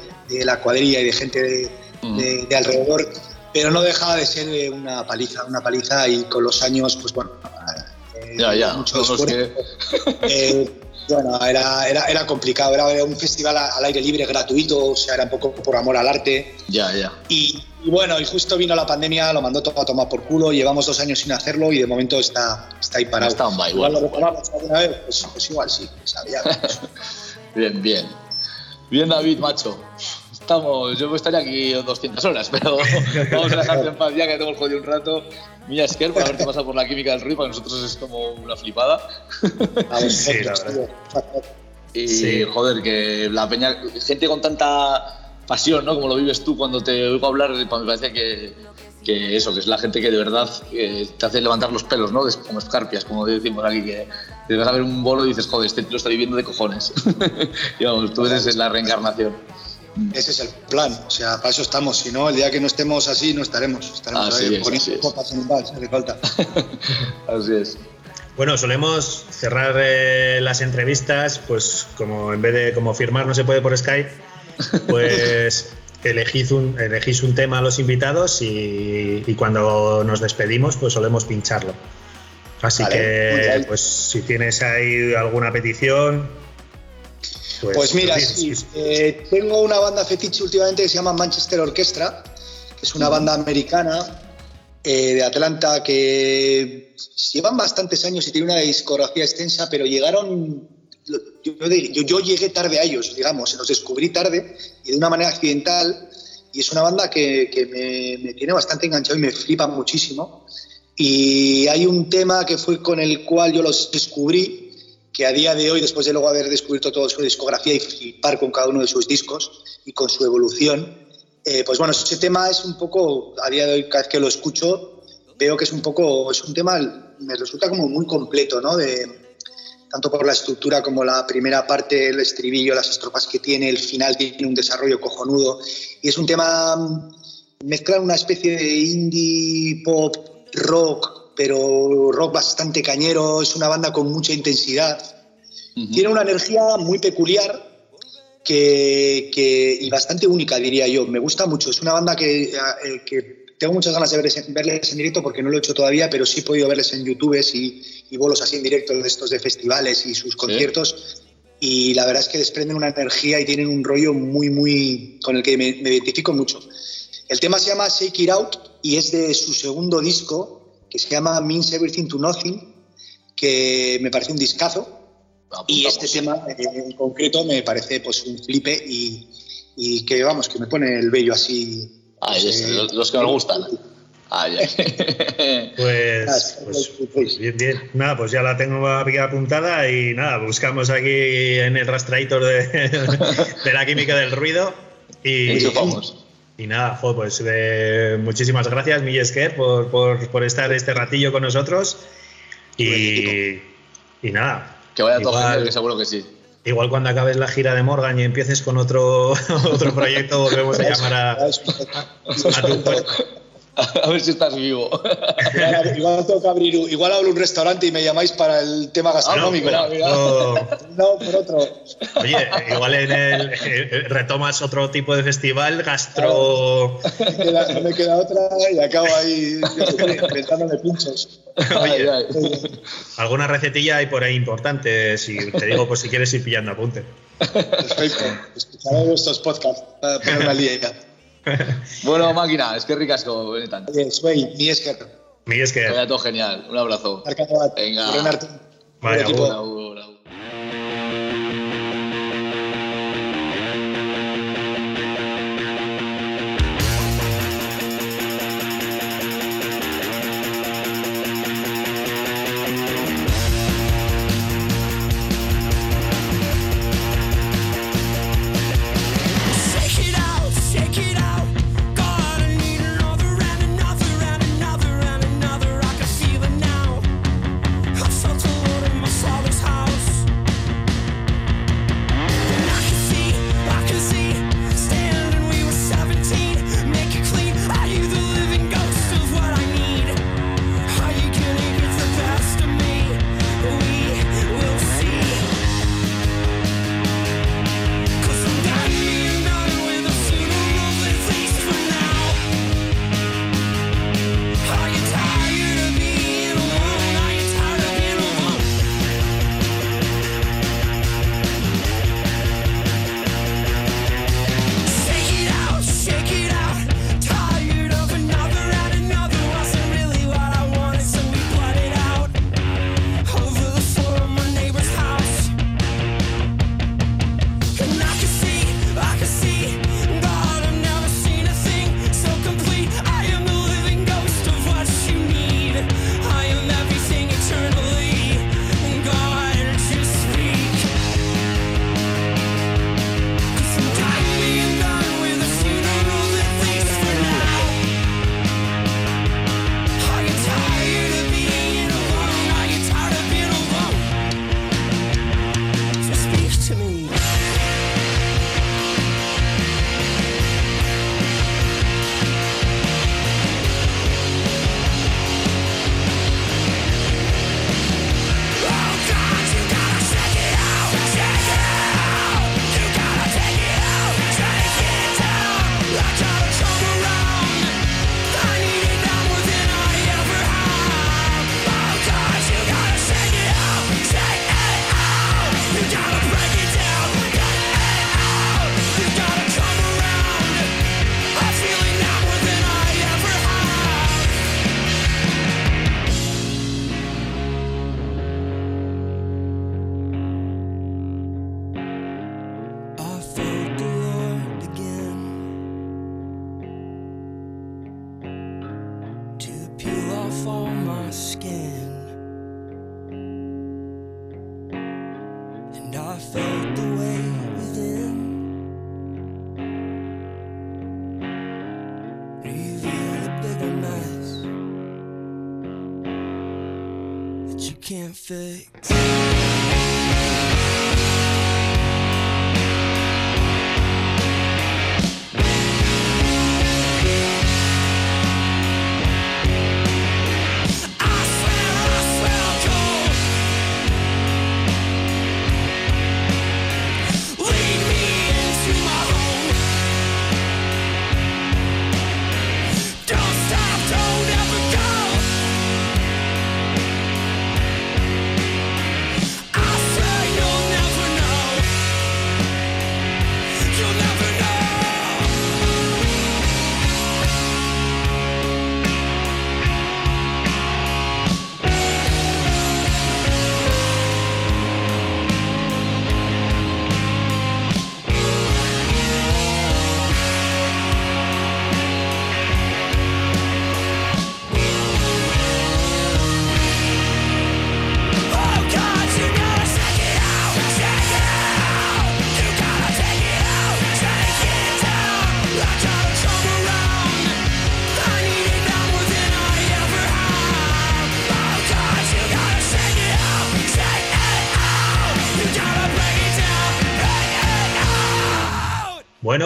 la cuadrilla y de gente de, de, alrededor. Pero no dejaba de ser eh, una paliza, una paliza, y con los años, pues bueno, eh, ya, ya, mucho bueno, era, era, era complicado, era un festival al aire libre gratuito, o sea, era un poco por amor al arte. Ya, ya. Y, bueno, y justo vino la pandemia, lo mandó todo a tomar por culo, llevamos dos años sin hacerlo y de momento está, está ahí parado. Está un igual. lo retomamos alguna vez, pues, pues igual sí, sabía. [laughs] bien, bien. Bien, David, macho. Estamos, yo estaría aquí 200 horas, pero [laughs] vamos a dejarlo en paz ya que tenemos jodido un rato. Mira, Esquer, por haberte pasado por la química del ruido, para nosotros es como una flipada. [laughs] sí, la verdad. Y joder, que la peña, gente con tanta pasión, ¿no? Como lo vives tú cuando te oigo hablar, me parece que, que eso, que es la gente que de verdad te hace levantar los pelos, ¿no? Como escarpias, como decimos aquí, que te vas a ver un bolo y dices, joder, este lo está viviendo de cojones. [laughs] y vamos, tú eres la reencarnación. Ese es el plan, o sea, para eso estamos. Si no, el día que no estemos así, no estaremos. Estaremos así ahí, es, así es. falta. [laughs] así es. Bueno, solemos cerrar eh, las entrevistas, pues como en vez de como firmar no se puede por Skype, [laughs] pues elegís un, elegís un tema a los invitados y, cuando nos despedimos, pues solemos pincharlo. Así que, pues si tienes ahí alguna petición, pues, pues mira, sí, eh, tengo una banda fetiche últimamente que se llama Manchester Orchestra, Es una banda americana eh, de Atlanta que llevan bastantes años y tiene una discografía extensa, pero llegaron, yo, llegué tarde a ellos, digamos, los descubrí tarde y de una manera accidental y es una banda que, me, tiene bastante enganchado y me flipa muchísimo. Y hay un tema que fue con el cual yo los descubrí, que a día de hoy, después de luego haber descubierto toda su discografía y flipar con cada uno de sus discos y con su evolución, eh, pues bueno, ese tema es un poco, a día de hoy, cada vez que lo escucho, veo que es un poco, es un tema, me resulta como muy completo, ¿no? De, tanto por la estructura como la primera parte, el estribillo, las estrofas que tiene, el final tiene un desarrollo cojonudo. Y es un tema, mezclar una especie de indie pop rock, pero rock bastante cañero, es una banda con mucha intensidad. Tiene una energía muy peculiar que, y bastante única, diría yo. Me gusta mucho. Es una banda que, eh, que tengo muchas ganas de verles, en directo porque no lo he hecho todavía, pero sí he podido verles en YouTube y, y bolos así en directo de estos de festivales y sus conciertos. Y la verdad es que desprenden una energía y tienen un rollo muy, muy. con el que me, identifico mucho. El tema se llama Shake It Out y es de su segundo disco, que se llama Means Everything to Nothing, que me parece un discazo y este tema en concreto me parece pues un flipe y, y, que vamos, que me pone el vello así. Ah, los, que nos gustan. [laughs] Ah, ya. [laughs] pues, pues, pues, bien, bien. Nada, pues ya la tengo aquí apuntada y nada, buscamos aquí en el rastreador de, [laughs] de la química del ruido. Y, y nada, pues muchísimas gracias, Miguel por, por, por, estar este ratillo con nosotros. Y, y nada, que vaya todo genial, que seguro que sí. Igual cuando acabes la gira de Morgan y empieces con otro, [laughs] otro proyecto, volvemos a llamar a, a tu [laughs] A ver si estás vivo. Igual, tengo que abrir, igual abro un restaurante y me llamáis para el tema gastronómico. no, no, por otro. Oye, igual en el, eh, retomas otro tipo de festival gastro. No me queda, otra y acabo ahí inventándome pinchos. Oye, alguna recetilla hay por ahí importante, si te digo, pues si quieres ir pillando apunte. Perfecto. Escucharé vuestros podcasts para poner una línea bueno, máquina, es que ricasco, benetan. Soy mi esker. Mi esker. Vaya todo genial. Un abrazo. Venga. Vaya,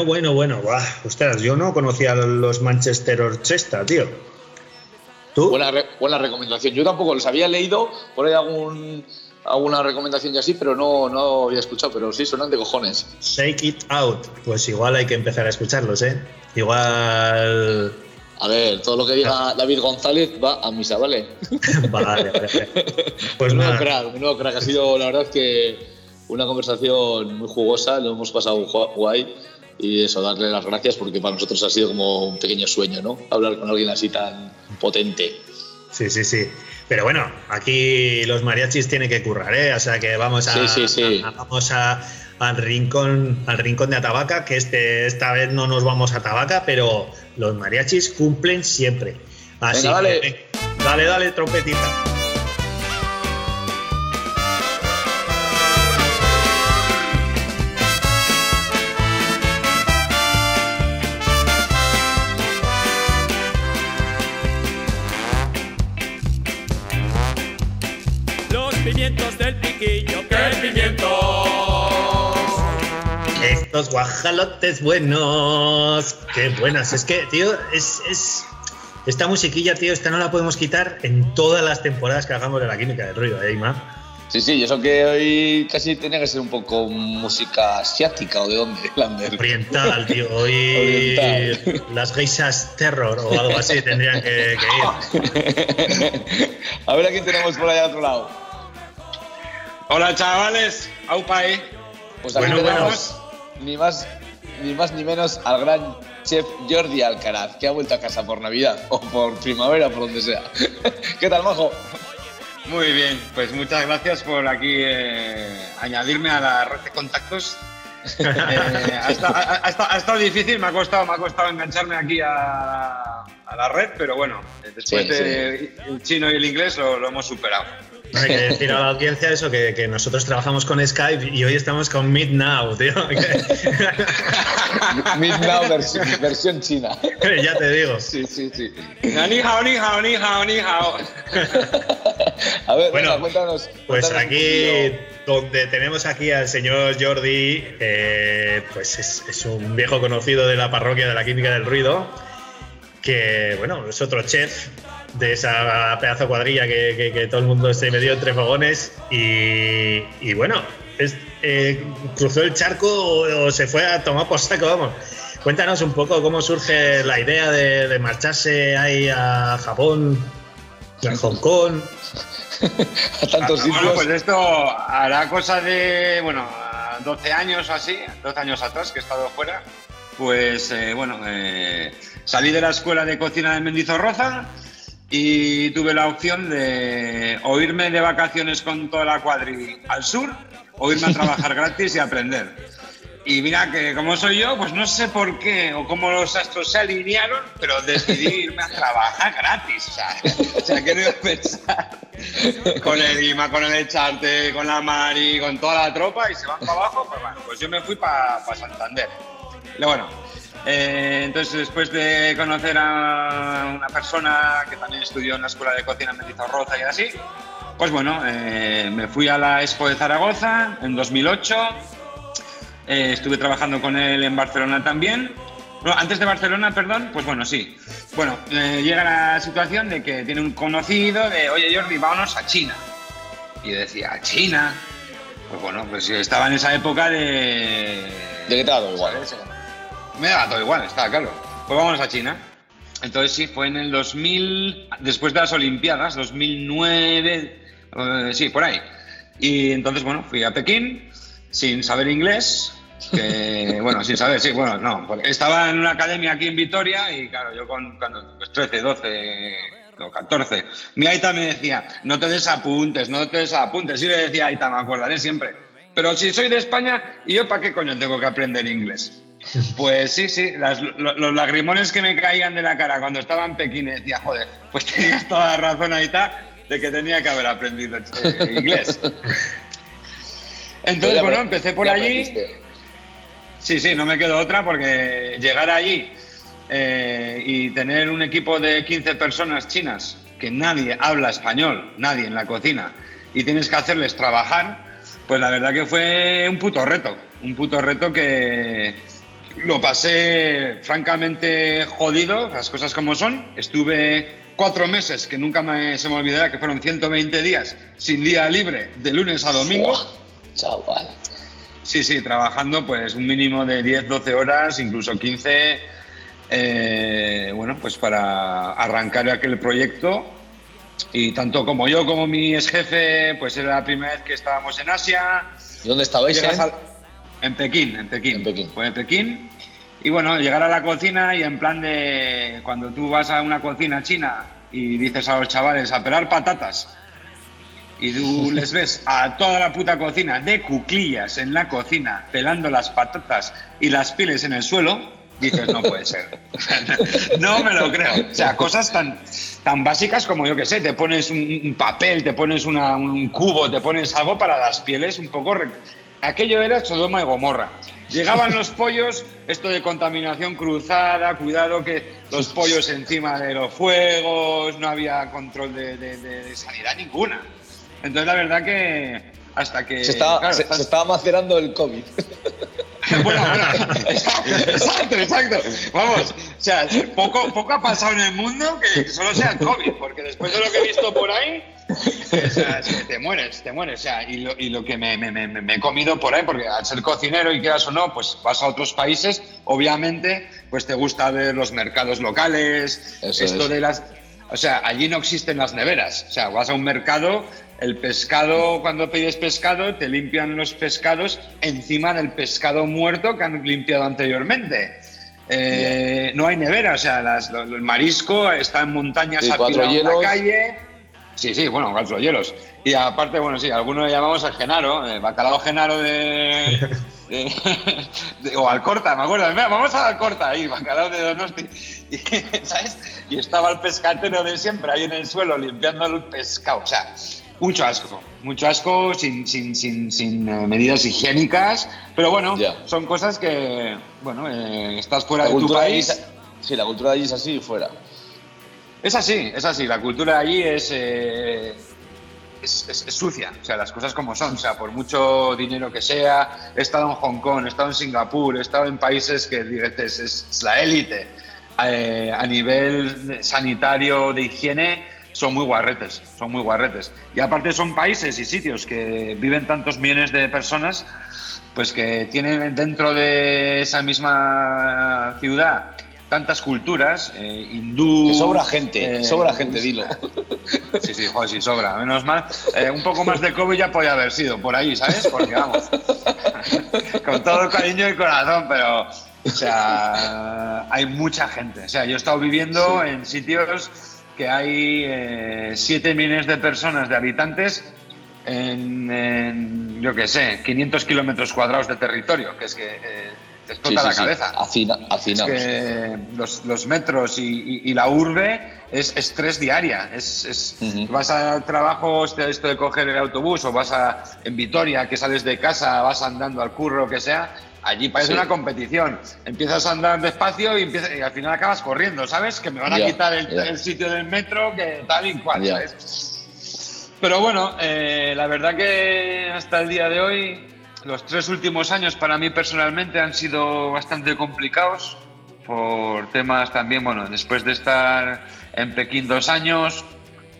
Bueno, bueno, bueno. Buah, ostras, yo no conocía los Manchester Orchestra, tío. ¿Tú? Buena, buena recomendación. Yo tampoco los había leído, por ahí algún, alguna recomendación ya así, pero no, no había escuchado, pero sí, suenan de cojones. Shake It Out. Pues igual hay que empezar a escucharlos, ¿eh? Igual... A ver, todo lo que diga David González va a misa, ¿vale? [laughs] vale, vale. Pues [laughs] nuevo crack, nuevo crack. Ha sido, la verdad, que una conversación muy jugosa, lo hemos pasado guay y eso, darle las gracias porque para nosotros ha sido como un pequeño sueño, ¿no? Hablar con alguien así tan potente. Sí, sí, sí. Pero bueno, aquí los mariachis tienen que currar, ¿eh? O sea que vamos a, sí, sí, sí. vamos a, al rincón, al rincón de Atabaca, que este, esta vez no nos vamos a Tabaca, pero los mariachis cumplen siempre. Así Venga, dale. dale, dale, trompetita. Estos guajalotes buenos, qué buenos. Es que, tío, es, es, esta musiquilla, tío, esta no la podemos quitar en todas las temporadas que hagamos de la química del ruido, ¿eh, Ima? Sí, sí, eso que hoy casi tenía que ser un poco música asiática o de dónde, [laughs] Lander. Oriental, tío. [laughs] Hoy las geisas terror o algo así tendrían que, que ir. [laughs] A ver a quién tenemos por allá al otro lado. Hola chavales, aupa eh. Pues aquí bueno, tenemos ni más ni más ni menos al gran chef Jordi Alcaraz, que ha vuelto a casa por Navidad o por primavera, por donde sea. [laughs] ¿Qué tal, Majo? Muy bien, pues muchas gracias por aquí eh, añadirme a la red de contactos. [laughs] Eh, ha, estado, difícil, me ha costado, me ha costado engancharme aquí a, la red, pero bueno, después del chino y el inglés lo hemos superado. Hay que decir a la audiencia eso, que, nosotros trabajamos con Skype y hoy estamos con Meet Now, tío. [laughs] Meet Now versión, china. [laughs] ya te digo. Sí, sí, sí. Ni hao, ni hao, ni hao, ni hao. A ver, bueno, cuéntanos. Pues aquí, donde tenemos aquí al señor Jordi, eh, pues es, es un viejo conocido de la parroquia de la Química del Ruido, que, bueno, es otro chef de esa pedazo cuadrilla que, todo el mundo se metió entre fogones y, bueno, eh, cruzó el charco o, se fue a tomar por saco, vamos. Cuéntanos un poco cómo surge la idea de, marcharse ahí a Japón, a Hong Kong. [laughs] a tantos sitios. Bueno, pues esto hará cosa de, bueno, 12 años o así, 12 años atrás que he estado fuera. Pues eh, bueno, eh, salí de la escuela de cocina de Mendizorroza y tuve la opción de o irme de vacaciones con toda la cuadri al sur o irme a trabajar [laughs] gratis y aprender. Y mira que como soy yo, pues no sé por qué o cómo los astros se alinearon, pero decidí [laughs] irme a trabajar gratis. O sea, o sea quiero pensar con el IMA, con el Echarte, con la Mari, con toda la tropa y se van para abajo. Pues bueno, pues yo me fui para Santander. Y bueno, eh, entonces después de conocer a una persona que también estudió en la escuela de cocina en Roza y así, pues bueno, eh, me fui a la Expo de Zaragoza en 2008. Eh, estuve trabajando con él en Barcelona también. antes de Barcelona, perdón, pues bueno, sí. Bueno, llega la situación de que tiene un conocido de, oye Jordi, vámonos a China. Y decía, ¿a China? Pues bueno, pues estaba en esa época de... De qué tal, igual. Me da todo igual, está claro. Pues vámonos a China. Entonces sí, fue en el 2000, después de las Olimpiadas, 2009, eh, sí, por ahí. Y entonces, bueno, fui a Pekín sin saber inglés, que, [laughs] bueno, sin saber, sí, bueno, no, porque estaba en una academia aquí en Vitoria y claro, yo con, cuando, pues 13, 12 o 14, mi Aita me decía, no te desapuntes, no te desapuntes, y le decía Aita, me acordaré siempre, pero si soy de España, ¿y yo para qué coño tengo que aprender inglés? Pues sí, sí, los lagrimones que me caían de la cara cuando estaba en Pekín decía, joder, pues tenías toda la razón ahí de que tenía que haber aprendido este inglés. Entonces, bueno, empecé por allí. Sí, sí, no me quedo otra porque llegar allí eh, y tener un equipo de 15 personas chinas que nadie habla español, nadie en la cocina, y tienes que hacerles trabajar, pues la verdad que fue un puto reto, un puto reto que, lo pasé francamente jodido, las cosas como son. Estuve cuatro meses, que nunca me, se me olvidará, que fueron 120 días sin día libre, de lunes a domingo. chaval. Sí, sí, trabajando pues un mínimo de 10, 12 horas, incluso 15, eh, bueno, pues para arrancar aquel proyecto. Y tanto como yo como mi ex jefe, pues era la primera vez que estábamos en Asia. ¿Y dónde estabais? En Pekín, en Pekín. En Pekín. Fue en Pekín. Y bueno, llegar a la cocina y en plan de cuando tú vas a una cocina china y dices a los chavales a pelar patatas y tú [laughs] les ves a toda la puta cocina de cuclillas en la cocina pelando las patatas y las pieles en el suelo, dices, no puede ser. [laughs] no me lo creo. O sea, cosas tan, tan básicas como yo que sé, te pones un, papel, te pones un cubo, te pones algo para las pieles un poco Aquello era Sodoma y Gomorra. Llegaban los pollos, esto de contaminación cruzada, cuidado que los pollos encima de los fuegos, no había control de, sanidad ninguna. Entonces la verdad que hasta que... Se estaba, se estaba macerando el COVID. Bueno, bueno, exacto, exacto. Vamos, o sea, poco, poco ha pasado en el mundo que solo sea el COVID, porque después de lo que he visto por ahí, o sea, te mueres, te mueres. O sea, y lo, y lo que me, me, me, he comido por ahí, porque al ser cocinero y quieras o no, pues vas a otros países, obviamente, pues te gusta ver los mercados locales, esto de las... O sea, allí no existen las neveras. O sea, vas a un mercado el pescado, cuando pides pescado, te limpian los pescados encima del pescado muerto que han limpiado anteriormente. Eh, no hay nevera, o sea, el marisco está en montañas a en la calle. Sí, sí, bueno, cuatro hielos. Y aparte, bueno, sí, algunos le llamamos al Genaro, el bacalao Genaro de, [laughs] o Alcorta, me acuerdo. vamos a Alcorta, ahí, bacalao de Donosti. [laughs] Y, ¿sabes? y estaba el pescatero de siempre ahí en el suelo limpiando el pescado. O sea, mucho asco, mucho asco sin, sin, sin, sin eh, medidas higiénicas, pero bueno, son cosas que, bueno, eh, estás fuera de tu país. sí, la cultura de allí es así fuera. Es así, es así, la cultura de allí es, eh, es, sucia, o sea, las cosas como son, o sea, por mucho dinero que sea, he estado en Hong Kong, he estado en Singapur, he estado en países que dices, es, la élite. a nivel sanitario de higiene, son muy guarretes, son muy guarretes. Y aparte son países y sitios que viven tantos millones de personas, pues que tienen dentro de esa misma ciudad tantas culturas, eh, hindú... sobra gente, eh, sobra gente, dilo. [laughs] Sí, sí, joder, sí, sobra. Menos mal, eh, un poco más de COVID ya podía haber sido por ahí, ¿sabes? Porque vamos, [laughs] con todo cariño y corazón, pero, o sea, hay mucha gente. O sea, yo he estado viviendo en sitios que hay 7 eh, millones de personas, de habitantes, en, yo qué sé, 500 kilómetros cuadrados de territorio, que es que eh, te explota la cabeza. Es que los, los metros y, y, la urbe es estrés diaria. Es, es Vas al trabajo, este, esto de coger el autobús, o vas a, en Vitoria, que sales de casa, vas andando al curro, o que sea, Allí parece una competición. Empiezas a andar despacio y, y, al final acabas corriendo, ¿sabes? Que me van a quitar el, sitio del metro, que tal y cual, ¿sabes? Pero bueno, eh, la verdad que hasta el día de hoy, los tres últimos años para mí personalmente han sido bastante complicados por temas también, bueno, después de estar en Pekín dos años,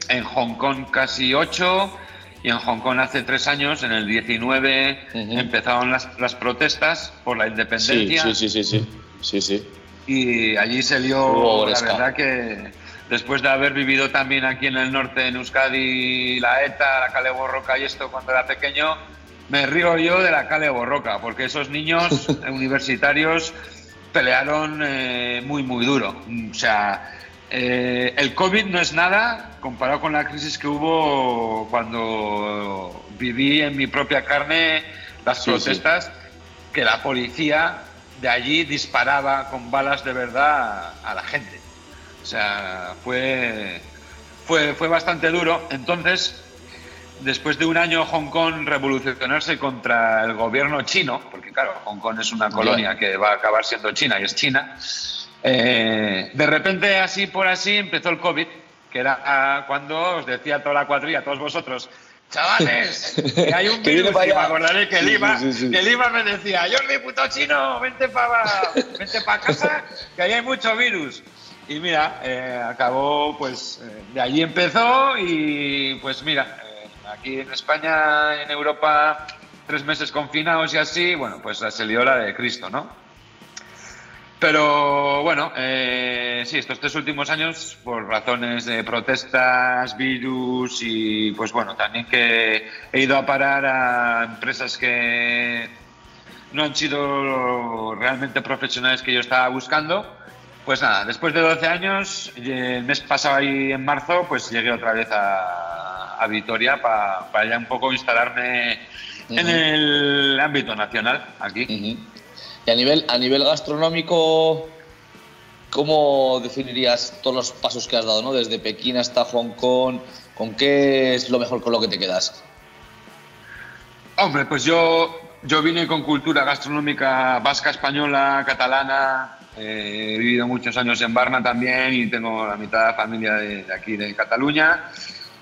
en Hong Kong casi ocho y en Hong Kong hace tres años, en el 19, empezaron las, las, protestas por la independencia. Sí, sí, sí, sí, sí, sí. Y allí se la verdad que después de haber vivido también aquí en el norte, en Euskadi, la ETA, la Cale Borroca y esto cuando era pequeño, me río yo de la Cale Borroca, porque esos niños [laughs] universitarios pelearon eh, muy, muy duro. O sea, eh, el COVID no es nada comparado con la crisis que hubo cuando viví en mi propia carne las protestas, que la policía de allí disparaba con balas de verdad a la gente. O sea, fue, fue, fue bastante duro. Entonces, después de un año Hong Kong revolucionarse contra el gobierno chino, porque claro, Hong Kong es una colonia que va a acabar siendo China y es China, eh, de repente, así por así, empezó el COVID, que era cuando os decía toda la cuadrilla, todos vosotros, chavales, que hay un [laughs] virus, y me acordaré que Lima, que Lima me decía, Jordi, puto chino, vente para vente pa casa, que ahí hay mucho virus. Y mira, eh, acabó, pues, eh, de allí empezó y pues mira, aquí en España, en Europa, tres meses confinados y así, bueno, pues se lió la de Cristo, ¿no? Pero bueno, eh, sí, estos tres últimos años, por razones de protestas, virus y pues bueno, también que he ido a parar a empresas que no han sido realmente profesionales que yo estaba buscando. Pues nada, después de 12 años, el mes pasado ahí en marzo, pues llegué otra vez a, a Vitoria para ya un poco instalarme en el ámbito nacional aquí. Y a nivel, a nivel gastronómico, ¿cómo definirías todos los pasos que has dado, ¿no? desde Pekín hasta Hong Kong? ¿Con qué es lo mejor con lo que te quedas? Hombre, pues yo, yo vine con cultura gastronómica vasca, española, catalana. Eh, he vivido muchos años en Barna también y tengo la mitad de la familia de, aquí, de Cataluña.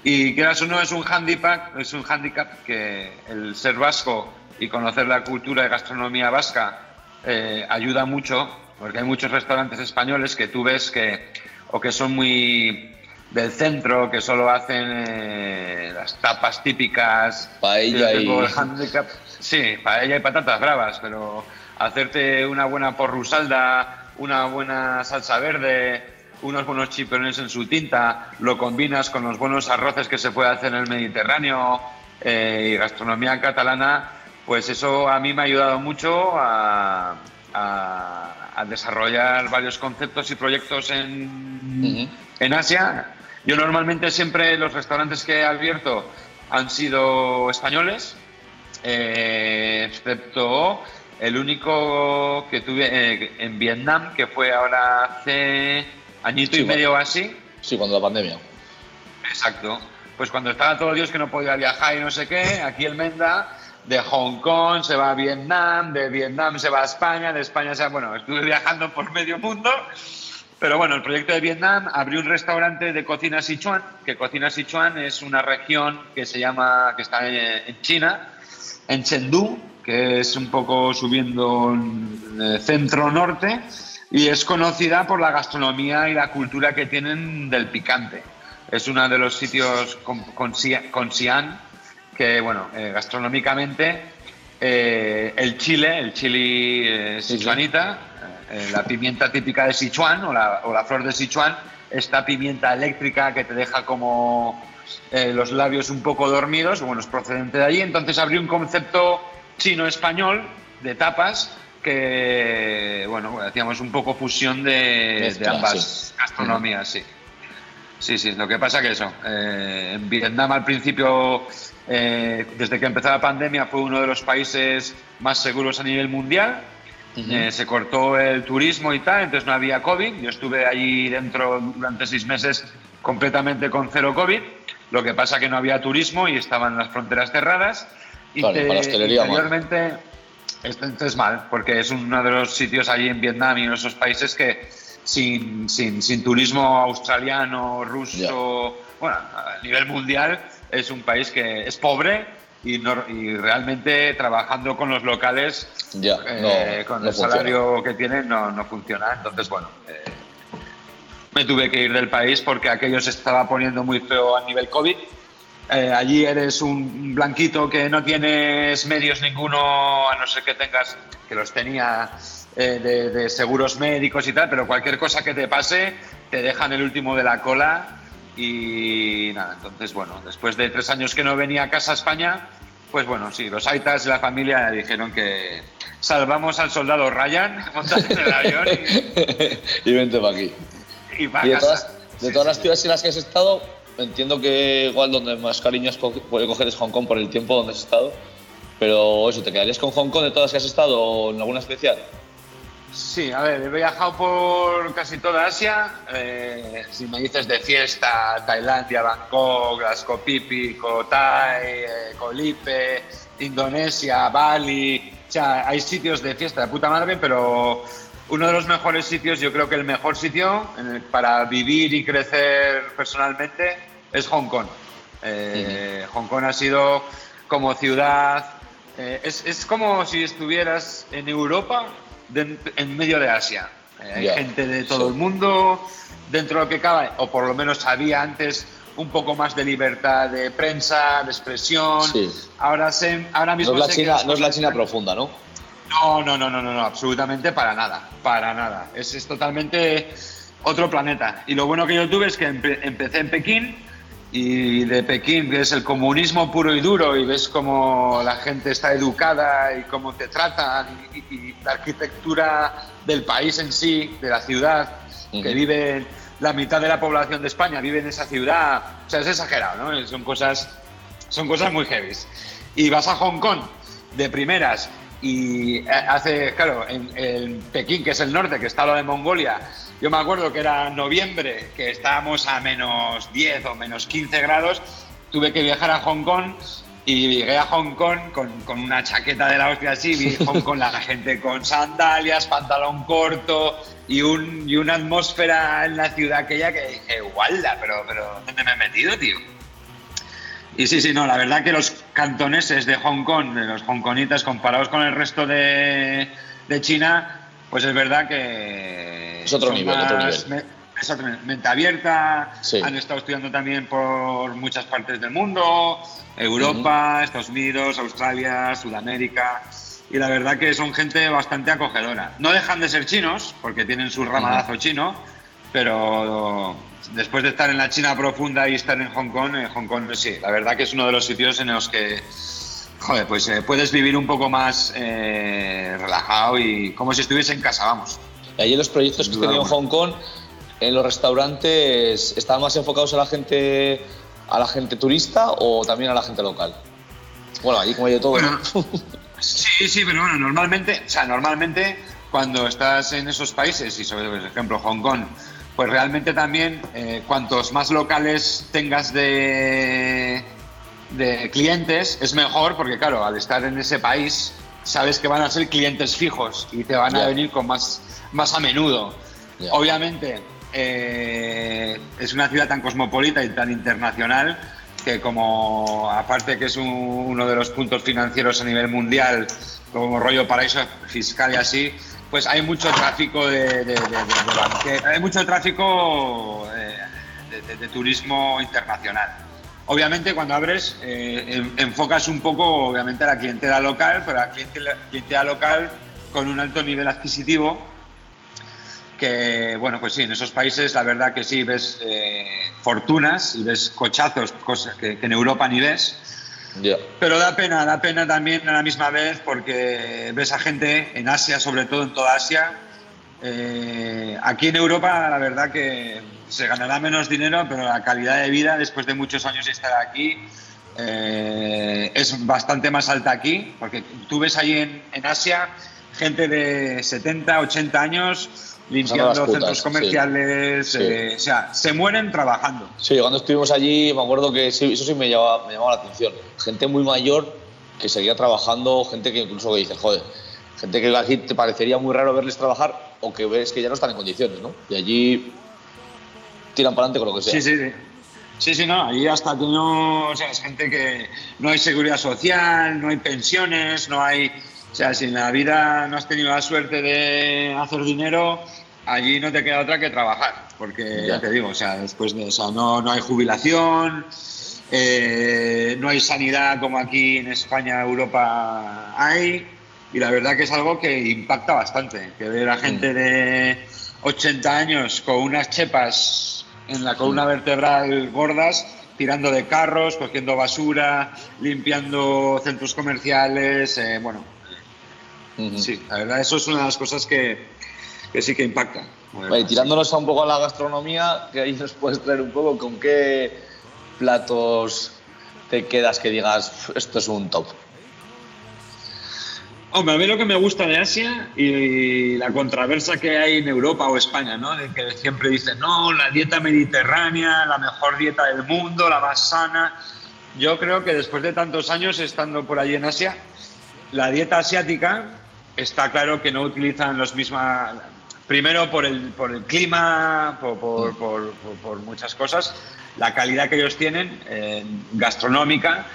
Y que eso no es un handicap, es un handicap que el ser vasco y conocer la cultura y gastronomía vasca eh, ayuda mucho, porque hay muchos restaurantes españoles que tú ves que o que son muy del centro, que solo hacen eh, las tapas típicas. Paella y... Sí, paella y patatas bravas, pero hacerte una buena porrusalda, una buena salsa verde, unos buenos chipones en su tinta, lo combinas con los buenos arroces que se puede hacer en el Mediterráneo eh, y gastronomía catalana, pues eso a mí me ha ayudado mucho a, desarrollar varios conceptos y proyectos en, en Asia. Yo normalmente siempre los restaurantes que he abierto han sido españoles, eh, excepto el único que tuve eh, en Vietnam, que fue ahora hace añito y medio así. Sí, cuando la pandemia. Exacto. Pues cuando estaba todo Dios que no podía viajar y no sé qué, aquí el Menda de Hong Kong se va a Vietnam, de Vietnam se va a España, de España se va, bueno, estuve viajando por medio mundo, pero bueno, el proyecto de Vietnam abrió un restaurante de cocina Sichuan, que cocina Sichuan es una región que se llama, que está en China, en Chengdu, que es un poco subiendo el centro norte, y es conocida por la gastronomía y la cultura que tienen del picante. Es uno de los sitios con, con, con Xi'an, que, bueno, eh, gastronómicamente, eh, el chile, el chili eh, sichuanita, la pimienta típica de Sichuan o la, o la, flor de Sichuan, esta pimienta eléctrica que te deja como los labios un poco dormidos, bueno, es procedente de allí. Entonces abrió un concepto chino-español de tapas que, bueno, hacíamos un poco fusión de, ambas gastronomías, sí. Sí, sí, lo que pasa que eso, eh, en Vietnam al principio, eh, desde que empezó la pandemia, fue uno de los países más seguros a nivel mundial. Eh, se cortó el turismo y tal, entonces no había COVID. Yo estuve allí dentro durante seis meses completamente con cero COVID. Lo que pasa que no había turismo y estaban las fronteras cerradas. Y Claro, te- para la hostelería, interiormente, esto entonces mal, porque es uno de los sitios allí en Vietnam y en esos países que sin, sin, sin turismo australiano, ruso, bueno, a nivel mundial, es un país que es pobre y, no- y realmente trabajando con los locales, Ya, eh, no, con no el funciona. salario que tienen, no, no funciona. Entonces, bueno, eh, me tuve que ir del país porque aquello se estaba poniendo muy feo a nivel COVID. Eh, allí eres un blanquito que no tienes medios ninguno, a no ser que tengas, que los tenía eh, de, de seguros médicos y tal, pero cualquier cosa que te pase te dejan el último de la cola y nada, entonces bueno, después de tres años que no venía a casa a España, pues bueno, sí, los Aitas y la familia dijeron que salvamos al soldado Ryan, [laughs] montate en el avión y [laughs] vente para aquí. y, y va a Y de todas, de todas las ciudades en las que has estado, entiendo que igual donde más cariño has co- puede coger es Hong Kong por el tiempo donde has estado. Pero eso, ¿te quedarías con Hong Kong de todas las que has estado o en alguna especial? Sí, a ver, he viajado por casi toda Asia. Eh, si me dices de fiesta, Tailandia, Bangkok, las Kopipi, Kotai, eh, Kolipe, Indonesia, Bali. O sea, hay sitios de fiesta de puta madre, pero uno de los mejores sitios, yo creo que el mejor sitio el- para vivir y crecer personalmente es Hong Kong. Eh, Hong Kong ha sido como ciudad, eh, es, es como si estuvieras en Europa de- en medio de Asia. Eh, hay gente de todo sí. el mundo, dentro de lo que cabe, o por lo menos había antes un poco más de libertad de prensa, de expresión. Sí. Ahora, se, ahora No mismo es la China, no es la China profunda, ¿no? no, no, no, no, no, no, absolutamente para nada, para nada. Es, es totalmente otro planeta. Y lo bueno que yo tuve es que empe- empecé en Pekín y de Pekín ves el comunismo puro y duro y ves cómo la gente está educada y cómo te tratan y, y- la arquitectura del país en sí, de la ciudad, que Ujú. vive la mitad de la población de España, vive en esa ciudad. O sea, es exagerado, ¿no? Son cosas son cosas muy heavies. Y vas a Hong Kong de primeras y eh, hace, claro, en, en Pekín, que es el norte, que está lo de Mongolia, yo me acuerdo que era noviembre, que estábamos a menos 10 o menos 15 grados, tuve que viajar a Hong Kong y llegué a Hong Kong con, con una chaqueta de la hostia así, vi [laughs] Hong Kong la gente con sandalias, pantalón corto y, un, y una atmósfera en la ciudad aquella que dije, gualda, pero, pero ¿dónde me he metido, tío? Y sí, sí, no, la verdad que los cantoneses de Hong Kong, de los hongkonitas, comparados con el resto de, de China, pues es verdad que. Es otro nivel, otro más nivel. me- es otro nivel. mente abierta, Sí. han estado estudiando también por muchas partes del mundo, Europa, Estados Unidos, Australia, Sudamérica. Y la verdad que son gente bastante acogedora. No dejan de ser chinos, porque tienen su ramadazo chino, pero después de estar en la China profunda y estar en Hong Kong, eh, Hong Kong sí, la verdad que es uno de los sitios en los que, joder, pues eh, puedes vivir un poco más eh, relajado y como si estuviese en casa, vamos. Y allí los proyectos que tenido en Hong Kong, en los restaurantes, ¿estaban más enfocados a la gente a la gente turista o también a la gente local? Bueno, allí como de todo. Bueno, ¿no? Sí, sí, pero bueno, normalmente, o sea, normalmente cuando estás en esos países y sobre por ejemplo Hong Kong, pues realmente también eh, cuantos más locales tengas de, de clientes es mejor porque claro, al estar en ese país sabes que van a ser clientes fijos y te van a venir con más, más a menudo. Obviamente eh, es una ciudad tan cosmopolita y tan internacional que como aparte que es un- uno de los puntos financieros a nivel mundial, como rollo paraíso fiscal y así, pues hay mucho tráfico de, de- de- hay mucho tráfico eh, de, de- de turismo internacional. Obviamente cuando abres eh, en- enfocas un poco obviamente a la clientela local, pero a la clientela, clientela local con un alto nivel adquisitivo que bueno, pues sí, en esos países la verdad que sí ves eh, fortunas y ves cochazos, cosas que, que en Europa ni ves. Pero da pena, da pena también a la misma vez porque ves a gente en Asia, sobre todo en toda Asia, Eh, aquí en Europa, la verdad que se ganará menos dinero, pero la calidad de vida, después de muchos años de estar aquí, eh, es bastante más alta aquí, porque tú ves ahí en, en Asia gente de 70, 80 años limpiando putas, centros comerciales, sí. eh, o sea, se mueren trabajando. Sí, cuando estuvimos allí me acuerdo que sí, eso sí me llamaba, me llamaba la atención. Gente muy mayor que seguía trabajando, gente que incluso que dices, joder, gente que aquí te parecería muy raro verles trabajar o que ves que ya no están en condiciones, ¿no? Y allí tiran para adelante con lo que sea. Sí, sí, sí. Sí, sí, no, ahí hasta que no, o sea, es gente que no hay seguridad social, no hay pensiones, no hay, o sea, si en la vida no has tenido la suerte de hacer dinero, allí no te queda otra que trabajar, porque ya, Ya. te digo, o sea, después de, o sea, no, no hay jubilación, eh, no hay sanidad como aquí en España, Europa hay, y la verdad que es algo que impacta bastante, que ver a gente de 80 años con unas chepas en la columna vertebral gordas, tirando de carros, cogiendo basura, limpiando centros comerciales, eh, bueno, sí, la verdad eso es una de las cosas que, que sí que impacta. Vale, tirándonos a un poco a la gastronomía, que ahí nos puedes traer un poco con qué platos te quedas que digas, "Uf, esto es un top. Hombre, a mí lo que me gusta de Asia y la controversia que hay en Europa o España, ¿no? De que siempre dicen, no, la dieta mediterránea, la mejor dieta del mundo, la más sana. Yo creo que después de tantos años estando por allí en Asia, la dieta asiática está claro que no utilizan los mismos. Primero por el, por el clima, por- por- por muchas cosas. La calidad que ellos tienen, eh, gastronómica,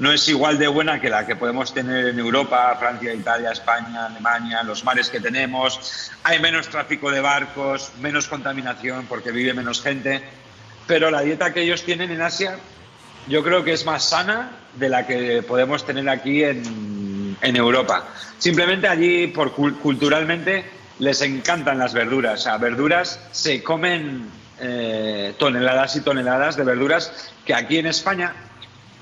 no es igual de buena que la que podemos tener en Europa, Francia, Italia, España, Alemania, los mares que tenemos. Hay menos tráfico de barcos, menos contaminación porque vive menos gente. Pero la dieta que ellos tienen en Asia, yo creo que es más sana de la que podemos tener aquí en, Europa. Simplemente allí, por cul- culturalmente, les encantan las verduras. O sea, verduras se comen eh, toneladas y toneladas de verduras que aquí en España,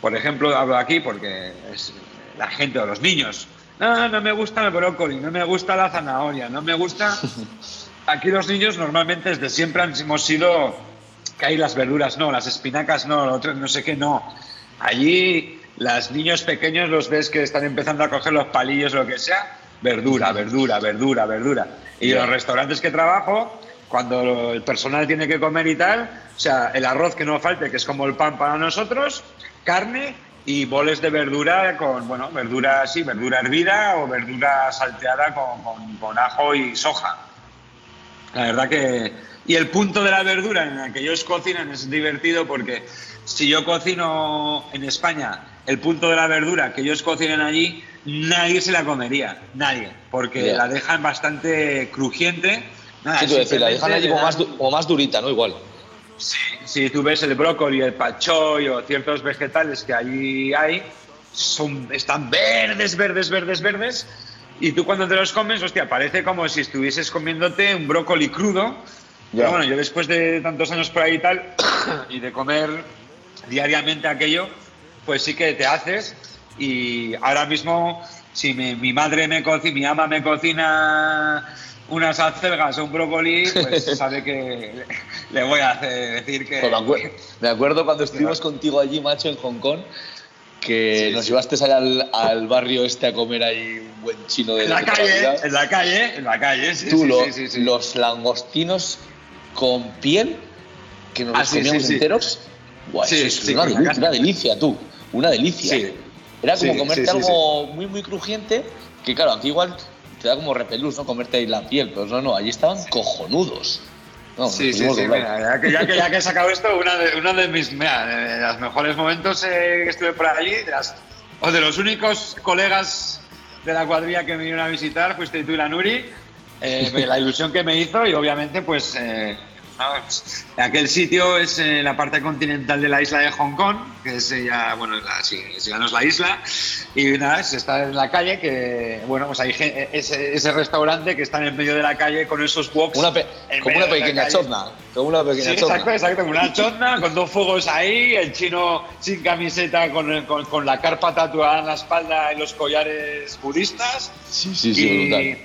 por ejemplo, hablo aquí porque es la gente o los niños. No, no me gusta el brócoli, no me gusta la zanahoria, no me gusta. [laughs] Aquí los niños normalmente desde siempre hemos sido que hay las verduras no, las espinacas no, lo otro no sé qué no. Allí los niños pequeños los ves que están empezando a coger los palillos o lo que sea, verdura, verdura, verdura, verdura. Y en los restaurantes que trabajo, cuando el personal tiene que comer y tal, o sea, el arroz que no falte, que es como el pan para nosotros, carne y boles de verdura con, bueno, verdura así, verdura hervida o verdura salteada con, con- con ajo y soja. La verdad que... Y el punto de la verdura en el que ellos cocinan es divertido porque si yo cocino en España, el punto de la verdura que ellos cocinan allí, nadie se la comería, nadie, porque la dejan bastante crujiente. Nada, ¿Qué te iba a decir? La dejan allí como más, como más durita, ¿no? Igual. Sí, si tú ves el brócoli, el pachoy o ciertos vegetales que allí hay, son, están verdes, verdes, verdes, verdes. Y tú cuando te los comes, hostia, parece como si estuvieses comiéndote un brócoli crudo. Pero bueno, yo después de tantos años por ahí y tal, [coughs] y de comer diariamente aquello, pues sí que te haces. Y ahora mismo, si me- mi madre me cocina, mi ama me cocina unas acelgas o un brócoli, pues [laughs] sabe que le, voy a hacer, decir que... Pues me, acuer- me acuerdo cuando estuvimos contigo allí, macho, en Hong Kong, que nos llevaste allá al, al barrio este a comer ahí un buen chino de En la calle, vida. en la calle, en la calle, sí, Tú, sí, lo- sí, sí, sí. los langostinos con piel, que nos Ah, los sí, comíamos sí, sí. enteros. Buah, Sí, eso es sí, una, con la deli- carne. una delicia, tú. Una delicia. Sí. Era como Sí, comerte sí, sí, algo muy, muy crujiente, que claro, aquí igual te da como repelús, ¿no? Comerte ahí la piel, pero no, no, allí estaban cojonudos. No, Sí, sí, sí, mira, ya que, ya, que, ya que he sacado esto, una de, uno de mis mira, de los mejores momentos eh, que estuve por allí, de las- o de los únicos colegas de la cuadrilla que me vinieron a visitar, fuiste tú y la Nuri, eh, la ilusión que me hizo y obviamente pues eh, Vamos, Aquel sitio es en la parte continental de la isla de Hong Kong, que es ya, bueno, la, sí, ya no es la isla, y nada, se está en la calle, que, bueno, pues hay gen- ese, ese restaurante que está en el medio de la calle con esos woks. Una como una pequeña chotna. Como una [laughs] Sí, pequeña chotna. exacto, exacto, una chotna con dos fuegos ahí, el chino sin camiseta con, con, con la carpa tatuada en la espalda y los collares budistas. Sí, sí, sí, y, brutal.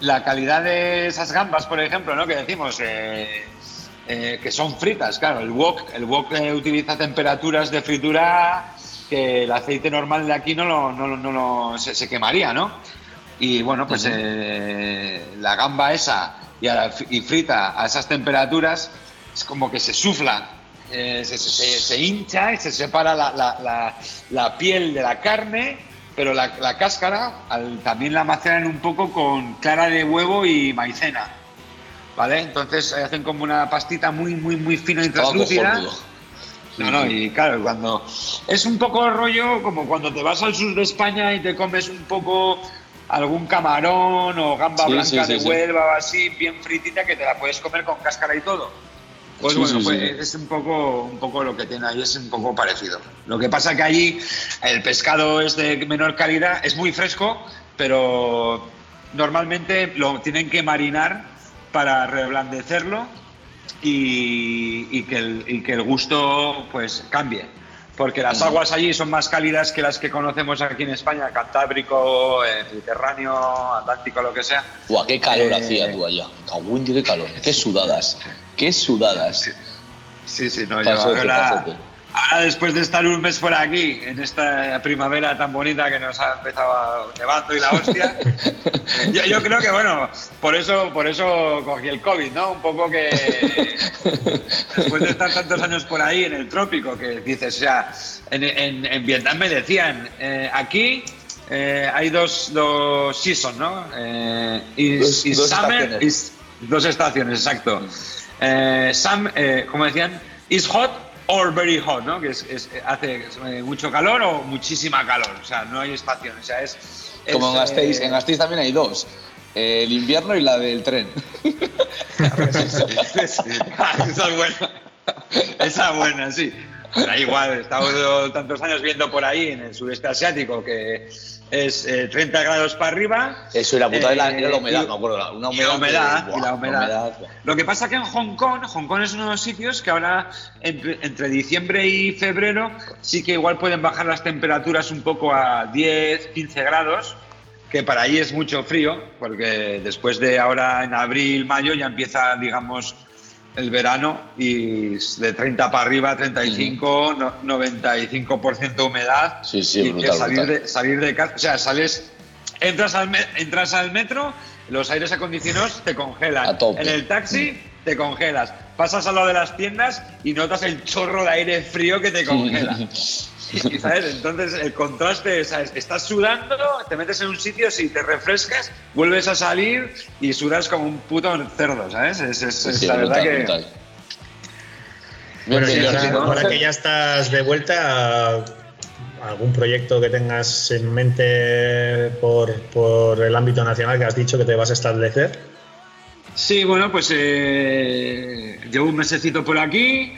la calidad de esas gambas, por ejemplo, ¿no? Que decimos eh, eh, que son fritas, claro. El wok, el wok eh, utiliza temperaturas de fritura que el aceite normal de aquí no lo, no, no lo- se, se quemaría, ¿no? Y bueno, pues eh, la gamba esa y, a la- y frita a esas temperaturas es como que se sufla, eh, se, se- se hincha y se separa la, la- la- piel de la carne, pero la, la cáscara al- también la maceran un poco con clara de huevo y maicena. ¿Vale? Entonces eh, hacen como una pastita muy, muy, muy fina y translúcida. No, no, y claro, cuando es un poco rollo como cuando te vas al sur de España y te comes un poco algún camarón o gamba Sí, blanca sí, sí, de. Huelva o así, bien fritita, que te la puedes comer con cáscara y todo. Pues bueno, pues es un poco, un poco lo que tiene ahí, es un poco parecido. Lo que pasa que allí el pescado es de menor calidad, es muy fresco, pero normalmente lo tienen que marinar para reblandecerlo y, y que el, y que el gusto pues cambie. Porque las aguas allí son más cálidas que las que conocemos aquí en España, Cantábrico, Mediterráneo, Atlántico, lo que sea. Buah, qué calor Eh, hacía tú allá. Cagüín, qué calor. Qué sudadas. Qué sudadas. Sí, sí, no, yo ahora, después de estar un mes por aquí, en esta primavera tan bonita que nos ha empezado nevando y la hostia, [laughs] yo, yo creo que bueno, por eso, por eso cogí el COVID, ¿no? Un poco que después de estar tantos años por ahí en el trópico, que dices, o sea, en, en- en Vietnam me decían, eh, aquí eh, hay dos, dos seasons, ¿no? Eh, is- Dos- is dos summer, estaciones. is- dos estaciones, exacto. Eh, some, eh, como decían, is hot or very hot, ¿no? Que es, es- hace mucho calor o muchísima calor. O sea, no hay estación. O sea, es. Como en Gasteiz. eh, En Gasteiz también hay dos. El invierno y la del tren. [laughs] esa es buena. Esa es buena, sí. Pero igual, estamos tantos años viendo por ahí en el sudeste asiático que es eh, 30 grados para arriba. Eso y la puta de la, Eh, era la humedad, y- me acuerdo. la- y la humedad. humedad, y la humedad. Lo que pasa que en Hong Kong, Hong Kong es uno de los sitios que ahora entre, entre diciembre y febrero sí que igual pueden bajar las temperaturas un poco a 10, 15 grados, que para allí es mucho frío, porque después de ahora en abril, mayo ya empieza, digamos, el verano y de 30 para arriba, 35, no- 95% humedad. Sí, sí, y que brutal, salir brutal. de salir de casa, o sea, sales Entras al, entras al metro, los aires acondicionados te congelan. En el taxi te congelas. Pasas a lo de las tiendas y notas el chorro de aire frío que te congela. [laughs] Y, ¿sabes? Entonces el contraste, ¿sabes? Estás sudando, te metes en un sitio, si te refrescas, vuelves a salir y sudas como un puto cerdo, ¿sabes? Es, es- Sí, es sí, la brutal, verdad que... brutal. Bueno, ahora, sí, ¿no? ahora que ya estás de vuelta, ¿algún proyecto que tengas en mente por, por el ámbito nacional que has dicho que te vas a establecer? Sí, bueno, pues eh, llevo un mesecito por aquí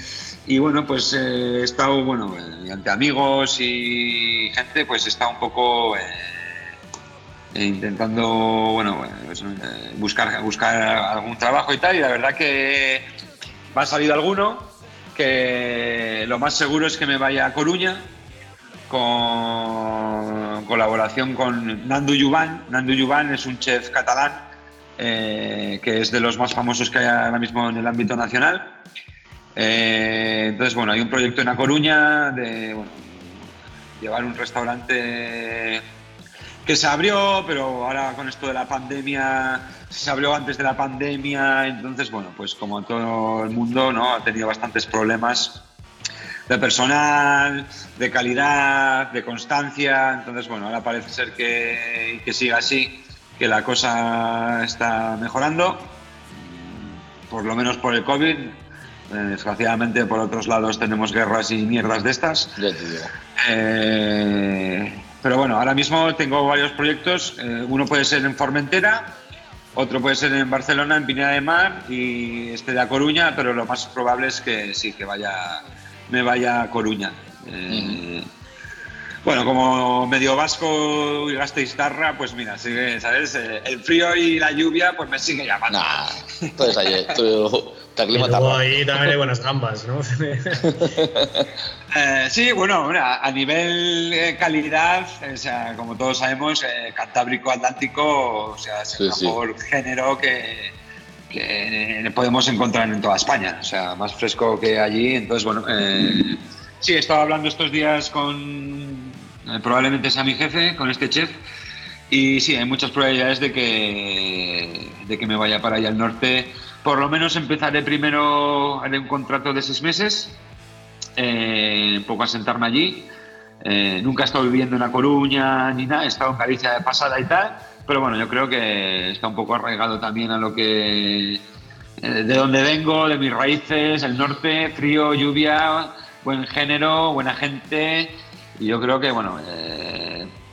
y bueno, pues eh, he estado, bueno, eh, ante amigos y gente, pues he estado un poco eh, intentando, bueno, buscar, buscar algún trabajo y tal y la verdad que me ha salido alguno que lo más seguro es que me vaya a Coruña con colaboración con Nando Yuban. Nando Yuban es un chef catalán que es de los más famosos que hay ahora mismo en el ámbito nacional. Eh, entonces, bueno, hay un proyecto en A Coruña de bueno, llevar un restaurante que se abrió, pero ahora con esto de la pandemia, se abrió antes de la pandemia, entonces, bueno, pues como todo el mundo, ¿no? Ha tenido bastantes problemas de personal, de calidad, de constancia, entonces, bueno, ahora parece ser que, que siga así, que la cosa está mejorando, por lo menos por el COVID. Eh, Desgraciadamente, por otros lados tenemos guerras y mierdas de estas. Ya te digo. Eh, pero bueno, ahora mismo tengo varios proyectos. Eh, uno puede ser en Formentera, otro puede ser en Barcelona, en Pineda de Mar y este de A Coruña, pero lo más probable es que sí, que vaya, me vaya a Coruña. Eh, Bueno, como medio vasco y gasteiztarra, pues mira, sigue, ¿sabes? El frío y la lluvia, pues me sigue llamando. Nah, tú te Y luego ahí [laughs] también hay buenas gambas, ¿no? [laughs] Eh, sí, bueno, mira, a nivel eh, calidad, o sea, como todos sabemos, eh, Cantábrico Atlántico, o sea, es el Sí, sí. mejor género que, que podemos encontrar en toda España, o sea, más fresco que allí. Entonces, bueno, eh, sí, he estado hablando estos días con, eh, probablemente sea mi jefe, con este chef, y sí, hay muchas probabilidades de que, de que me vaya para allá al norte. Por lo menos empezaré primero, haré un contrato de seis meses, eh, un poco a sentarme allí. Eh, nunca he estado viviendo en La Coruña ni nada, he estado en Galicia de pasada y tal, pero bueno, yo creo que está un poco arraigado también a lo que. eh, de donde vengo, de mis raíces, el norte, frío, lluvia, buen género, buena gente, y yo creo que, bueno,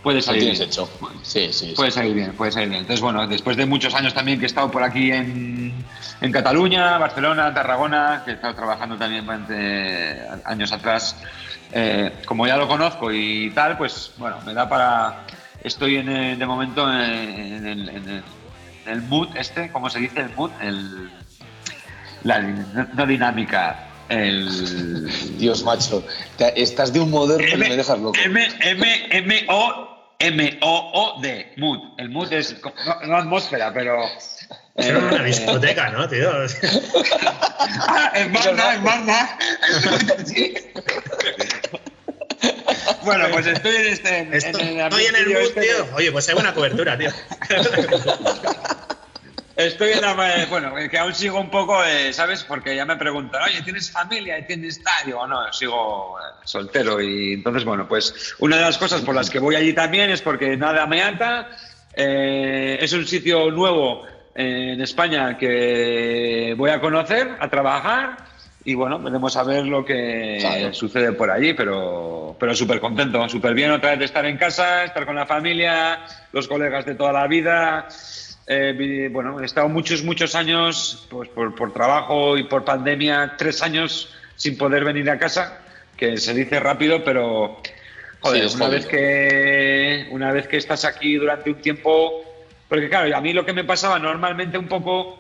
puede salir bien. hecho. Sí, sí. sí. Puede salir bien, puede salir bien. Entonces, bueno, después de muchos años también que he estado por aquí en, en Cataluña, Barcelona, Tarragona, que he estado trabajando también durante años atrás, eh, como ya lo conozco y tal, pues bueno, me da para... Estoy en, el- de momento en, en el, en el- mood este, ¿cómo se dice? El mood, el, la no dinámica, el... Dios, macho. estás de un moderno y me dejas loco. M, M, M, O, M, O, O, D. Mood. El mood es. co- No, no atmósfera, pero. Es una eh, discoteca, ¿no, tío? [laughs] Ah, es Magna, es Magna. [laughs] Bueno, pues estoy en este. en- Estoy en estoy en el mood, este tío. de- Oye, pues hay buena cobertura, tío. [laughs] Estoy en la. Bueno, que aún sigo un poco, eh, ¿sabes? Porque ya me preguntan, oye, ¿tienes familia y tienes tal? Digo, no, sigo eh, soltero. Y entonces, bueno, pues una de las cosas por las que voy allí también es porque nada me ata. eh, es un sitio nuevo eh, en España que voy a conocer, a trabajar. Y bueno, veremos a ver lo que Claro. sucede por allí, pero, pero súper contento, súper bien otra vez de estar en casa, estar con la familia, los colegas de toda la vida. Eh, bueno, he estado muchos, muchos años pues, por, por trabajo y por pandemia, tres años sin poder venir a casa, que se dice rápido, pero joder, Sí, una, jodido. vez que, una vez que estás aquí durante un tiempo, porque claro, a mí lo que me pasaba normalmente un poco,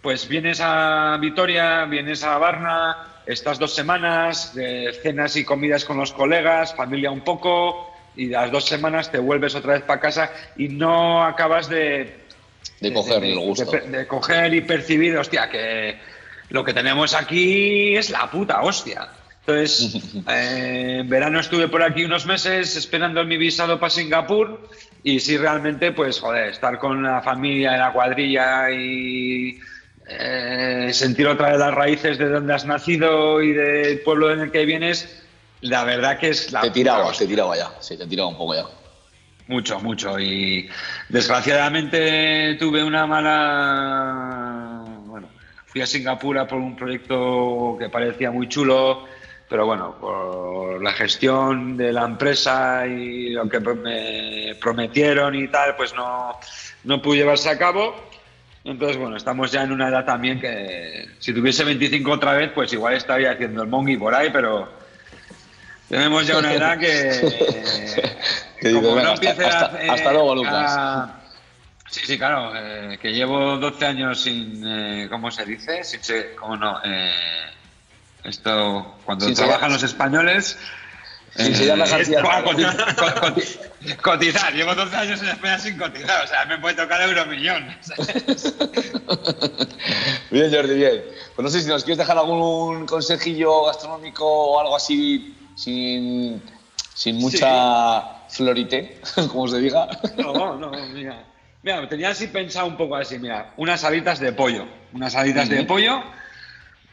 pues vienes a Vitoria, vienes a Varna, estás dos semanas, de cenas y comidas con los colegas, familia un poco, y las dos semanas te vuelves otra vez para casa y no acabas de De cogerle el gusto. de, de coger y percibir, hostia, que lo que tenemos aquí es la puta hostia. Entonces, [laughs] eh, en verano estuve por aquí unos meses esperando mi visado para Singapur y sí realmente, pues, joder, estar con la familia, la cuadrilla y eh, sentir otra vez las raíces de donde has nacido y del pueblo en el que vienes, la verdad que es la Te tiraba, te tiraba ya. Sí, te tiraba un poco ya. Mucho, mucho. Y desgraciadamente tuve una mala. Bueno, fui a Singapur por un proyecto que parecía muy chulo, pero bueno, por la gestión de la empresa y lo que me prometieron y tal, pues no, no pudo llevarse a cabo. Entonces, bueno, estamos ya en una edad también que si tuviese 25 otra vez, pues igual estaría haciendo el mongi por ahí, pero tenemos ya una [laughs] edad que, [laughs] Que dices, como "Venga, no hasta- luego, a- Lucas". Sí, sí, claro, eh, que llevo 12 años sin, eh, ¿cómo se dice? Sin ¿Cómo no? Eh, esto, cuando Sin trabajan los españoles... Sin eh, sellar las [laughs] [laughs] cotizar, llevo 12 años en España sin cotizar, o sea, me puede tocar euromillón. ¿sabes? [laughs] Bien, Jordi, bien. Pues no sé si nos quieres dejar algún consejillo gastronómico o algo así sin, sin mucha florite, [laughs] como se diga. No, no, mira. Mira, tenía así pensado un poco así, mira, unas alitas de pollo. Unas alitas de pollo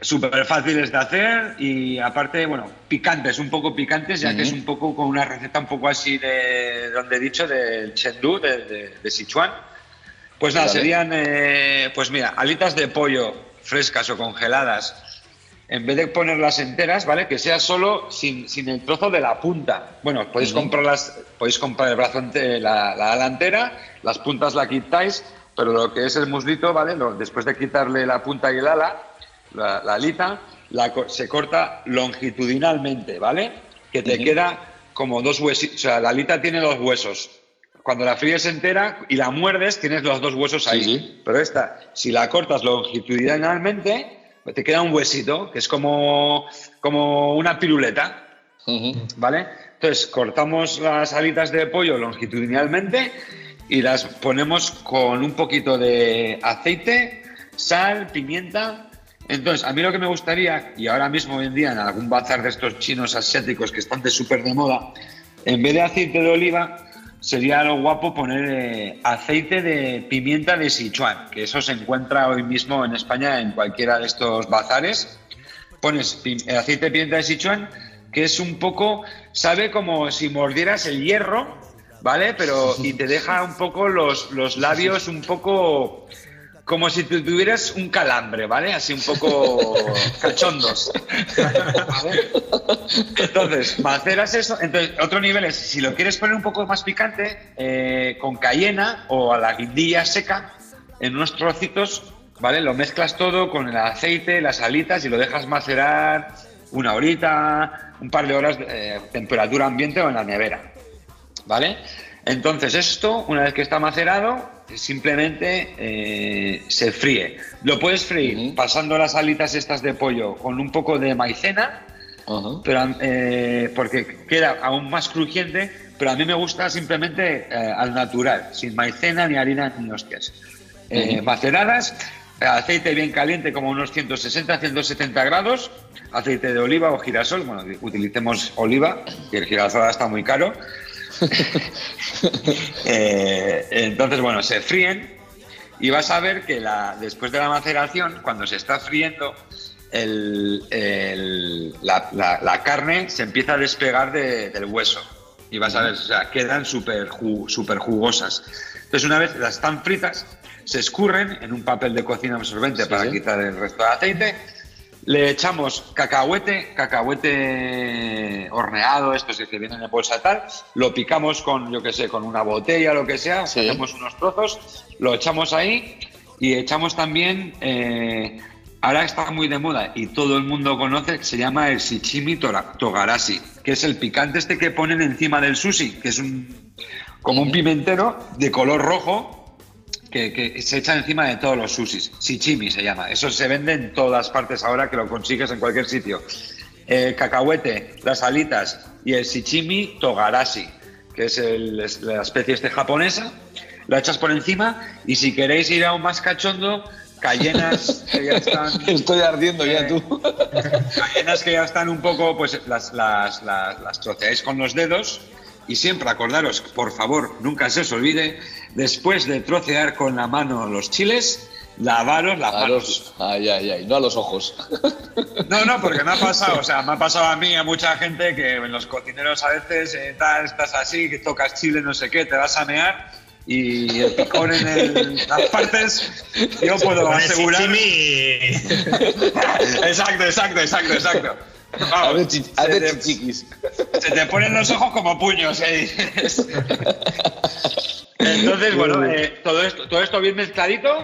súper fáciles de hacer y aparte, bueno, picantes, un poco picantes, ya que es un poco con una receta un poco así de, donde he dicho, del Chengdu, de, de, de Sichuan. Pues nada, Vale. serían, eh, pues mira, alitas de pollo frescas o congeladas. En vez de ponerlas enteras, ¿vale? Que sea solo sin, sin el trozo de la punta. Bueno, podéis comprarlas, podéis comprar el brazo ente- la, la ala entera, las puntas la quitáis, pero lo que es el muslito, ¿vale? Lo- después de quitarle la punta y el ala, la, la alita, la se corta longitudinalmente, ¿vale? Que te queda como dos huesitos. O sea, la alita tiene dos huesos. Cuando la fríes entera y la muerdes, tienes los dos huesos ahí. Pero esta, si la cortas longitudinalmente, te queda un huesito, que es como, como una piruleta. ¿Vale? Entonces cortamos las alitas de pollo longitudinalmente y las ponemos con un poquito de aceite, sal, pimienta. Entonces, a mí lo que me gustaría, y ahora mismo hoy en día en algún bazar de estos chinos asiáticos que están de súper de moda, en vez de aceite de oliva, sería lo guapo poner eh, aceite de pimienta de Sichuan, que eso se encuentra hoy mismo en España en cualquiera de estos bazares pones eh, aceite de pimienta de Sichuan, que es un poco, sabe como si mordieras el hierro, ¿vale? Pero y te deja un poco los, los labios un poco como si tuvieras un calambre, ¿vale? Así un poco [laughs] cachondos. ¿vale? Entonces, maceras eso. Entonces, otro nivel es, si lo quieres poner un poco más picante, eh, con cayena o a la guindilla seca, en unos trocitos, ¿vale? Lo mezclas todo con el aceite, las alitas y lo dejas macerar una horita, un par de horas, de temperatura ambiente o en la nevera, ¿vale? Entonces esto, una vez que está macerado, simplemente eh, se fríe. Lo puedes freír pasando las alitas estas de pollo con un poco de maicena, pero, eh, porque queda aún más crujiente, pero a mí me gusta simplemente eh, al natural, sin maicena, ni harina, ni hostias. Maceradas, aceite bien caliente, como unos 160, 170 grados, aceite de oliva o girasol, bueno, utilicemos oliva, que el girasol está muy caro. [laughs] Eh, entonces, bueno, se fríen y vas a ver que la, después de la maceración, cuando se está friendo, el- el- la, la- la carne se empieza a despegar de- del hueso. Y vas a ver, o sea, quedan súper súper jugosas. Entonces, una vez las están fritas, se escurren en un papel de cocina absorbente Sí, para sí. quitar el resto de aceite. Le echamos cacahuete, cacahuete horneado, estos que vienen en bolsa tal, lo picamos con, yo que sé, con una botella, lo que sea, Sí. hacemos unos trozos, lo echamos ahí y echamos también, eh, ahora está muy de moda y todo el mundo conoce, se llama el shichimi tora- togarashi, que es el picante este que ponen encima del sushi, que es un, como un pimentero de color rojo, que, que se echa encima de todos los sushis. Shichimi se llama. Eso se vende en todas partes ahora que lo consigues en cualquier sitio. El cacahuete, las alitas y el shichimi togarashi, que es, el- la especie este japonesa. Lo echas por encima y si queréis ir aún más cachondo, cayenas [laughs] que ya están Estoy ardiendo ya tú. cayenas que ya están un poco, pues las, las, las, las troceáis con los dedos y siempre acordaros, por favor, nunca se os olvide, después de trocear con la mano los chiles, lavaros las A manos. los, ay, ay, ay, no a los ojos. [laughs] No, no, porque me ha pasado, o sea, me ha pasado a mí, a mucha gente que en los cocineros a veces eh, tal, estás así, que tocas chile, no sé qué, te vas a mear y el picor en el- las partes, yo puedo asegurar. [laughs] Exacto, exacto, exacto, exacto. A Vamos, a ver, chiquis. Se te ponen los ojos como puños, ¿eh? [laughs] Entonces, bueno, eh, todo, esto, todo esto bien mezcladito,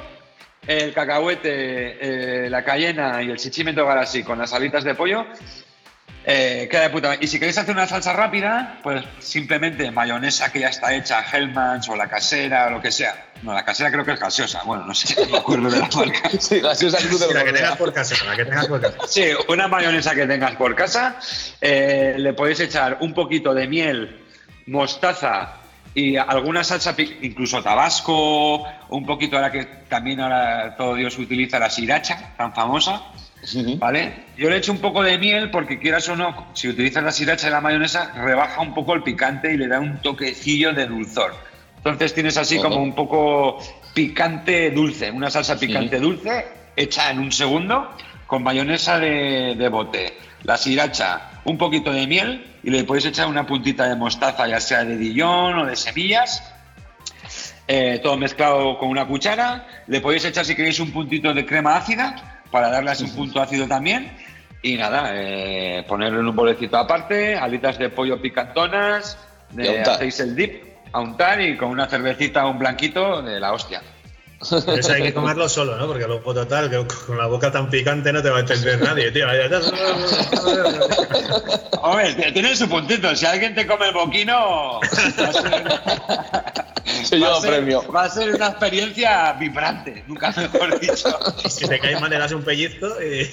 el cacahuete, eh, la cayena y el chichimento garashi con las alitas de pollo, eh, queda de puta madre. Y si queréis hacer una salsa rápida, pues simplemente mayonesa que ya está hecha, Hellmann's o la casera o lo que sea. No, la casera creo que es gaseosa. Bueno, no sé, no me acuerdo de la [laughs] marca. Sí, gaseosa La que tengas por casa, la que tengas por casa. [laughs] Sí, una mayonesa que tengas por casa. eh, le podéis echar un poquito de miel, mostaza y alguna salsa, incluso tabasco, un poquito ahora que también ahora todo Dios utiliza la sriracha, tan famosa. ¿Vale? Yo le echo un poco de miel porque quieras o no, si utilizas la sriracha y la mayonesa, rebaja un poco el picante y le da un toquecillo de dulzor. Entonces tienes así Ojo. como un poco picante dulce, una salsa picante dulce hecha en un segundo con mayonesa de, de bote, la sriracha, un poquito de miel y le podéis echar una puntita de mostaza, ya sea de Dijon o de semillas eh, todo mezclado con una cuchara. Le podéis echar si queréis un puntito de crema ácida para darle así un punto ácido también. Y nada, eh, ponerlo en un bolecito aparte, alitas de pollo picantonas, de, hacéis el dip, a untar y con una cervecita un blanquito de la hostia. [laughs] Eso hay que comerlo solo, ¿no? Porque luego total, que con la boca tan picante no te va a entender nadie, tío. [laughs] Hombre, tiene su puntito. Si alguien te come el boquino, Se lleva premio. Va a ser una experiencia vibrante, nunca mejor dicho. Si te cae mal, le das un pellizco y. [laughs]